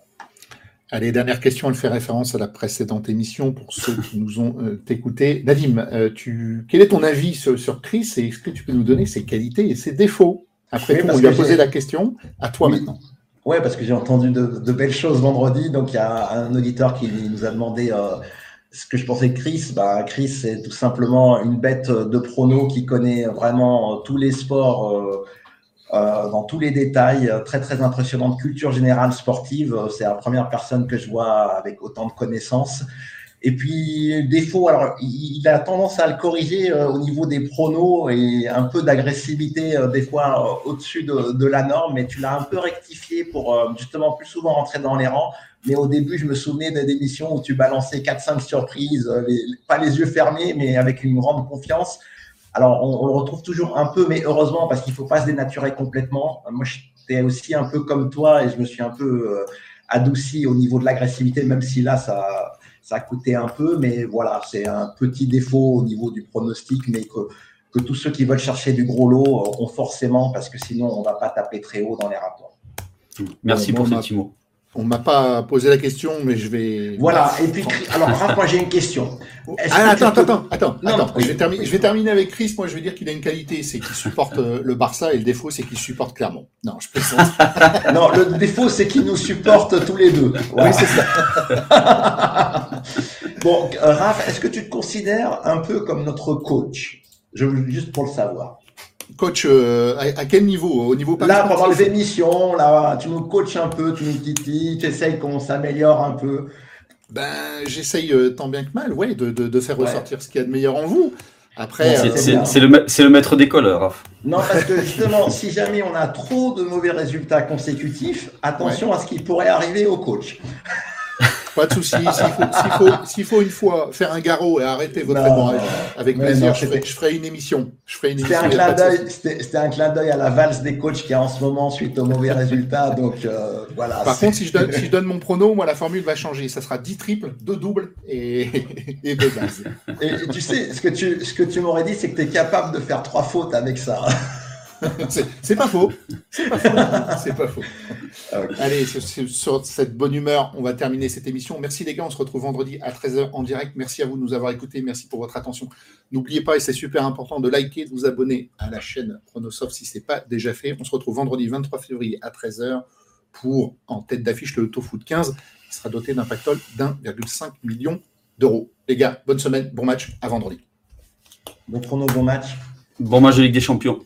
Allez, dernière question, elle fait référence à la précédente émission pour ceux qui nous ont euh, écoutés. Nadim, tu... quel est ton avis sur, Chris? Et est-ce que tu peux nous donner ses qualités et ses défauts? Après tout, on lui a posé la question. À toi maintenant. Oui, parce que j'ai entendu de, de, belles choses vendredi. Donc, il y a un auditeur qui nous a demandé ce que je pensais de Chris, bah, Chris, c'est tout simplement une bête de prono qui connaît vraiment tous les sports euh, euh, dans tous les détails. Très, très impressionnante culture générale sportive. C'est la première personne que je vois avec autant de connaissances. Et puis, défaut, alors, il, a tendance à le corriger euh, au niveau des pronos et un peu d'agressivité, euh, des fois, euh, au-dessus de, de, la norme, mais tu l'as un peu rectifié pour justement plus souvent rentrer dans les rangs. Mais au début, je me souvenais des émissions où tu balançais 4-5 surprises, pas les yeux fermés, mais avec une grande confiance. Alors, on, on, le retrouve toujours un peu, mais heureusement, parce qu'il ne faut pas se dénaturer complètement. Moi, j'étais aussi un peu comme toi et je me suis un peu adouci au niveau de l'agressivité, même si là, ça ça a coûté un peu, mais voilà, c'est un petit défaut au niveau du pronostic, mais que, que tous ceux qui veulent chercher du gros lot ont forcément, parce que sinon, on ne va pas taper très haut dans les rapports. Merci pour ce petit mot. On m'a pas posé la question, mais je vais. Voilà. Et puis, alors, moi, j'ai une question. Ah, attends, attends, attends, attends, Je, vais terminer, je vais terminer avec Chris. Moi, je vais dire qu'il a une qualité, c'est qu'il supporte euh, le Barça, et le défaut, c'est qu'il supporte Clermont. Non, je plaisante. non, le défaut, c'est qu'il nous supporte tous les deux. Oui, c'est ça. bon, Raph, est-ce que tu te considères un peu comme notre coach? Je veux juste pour le savoir. Coach, euh, à, quel niveau Au niveau Là, pendant les émissions, là, tu nous coaches un peu, tu nous titilles, tu essayes qu'on s'améliore un peu. Ben, j'essaye euh, tant bien que mal, ouais, de, de, faire ressortir ce qu'il y a de meilleur en vous. Après, c'est le, le, maître d'école, Raph. Non, parce que justement, si jamais on a trop de mauvais résultats consécutifs, attention à ce qui pourrait arriver au coach. Pas de souci. S'il faut, une fois faire un garrot et arrêter votre hémorragie, avec plaisir, je, ferai, une émission. C'était un, clin d'œil à la valse des coachs qui a en ce moment suite aux mauvais résultats. Donc euh, voilà. Par contre, si je, donne, si je donne mon prono, moi la formule va changer. Ça sera 10 triples, 2 doubles et, et 2 bases. Et tu sais, ce que tu, ce que tu m'aurais dit, c'est que tu es capable de faire trois fautes avec ça. c'est pas faux. C'est pas faux. C'est pas faux. Allez, sur, cette bonne humeur, on va terminer cette émission. Merci les gars, on se retrouve vendredi à 13h en direct. Merci à vous de nous avoir écoutés. Merci pour votre attention. N'oubliez pas, et c'est super important, de liker, de vous abonner à la chaîne Chronosoft si ce n'est pas déjà fait. On se retrouve vendredi 23 février à 13h pour, en tête d'affiche, le Foot 15 qui sera doté d'un pactole d'1,5 million d'euros. Les gars, bonne semaine, bon match, à vendredi. Bon prono, bon match. Bon match de Ligue des Champions.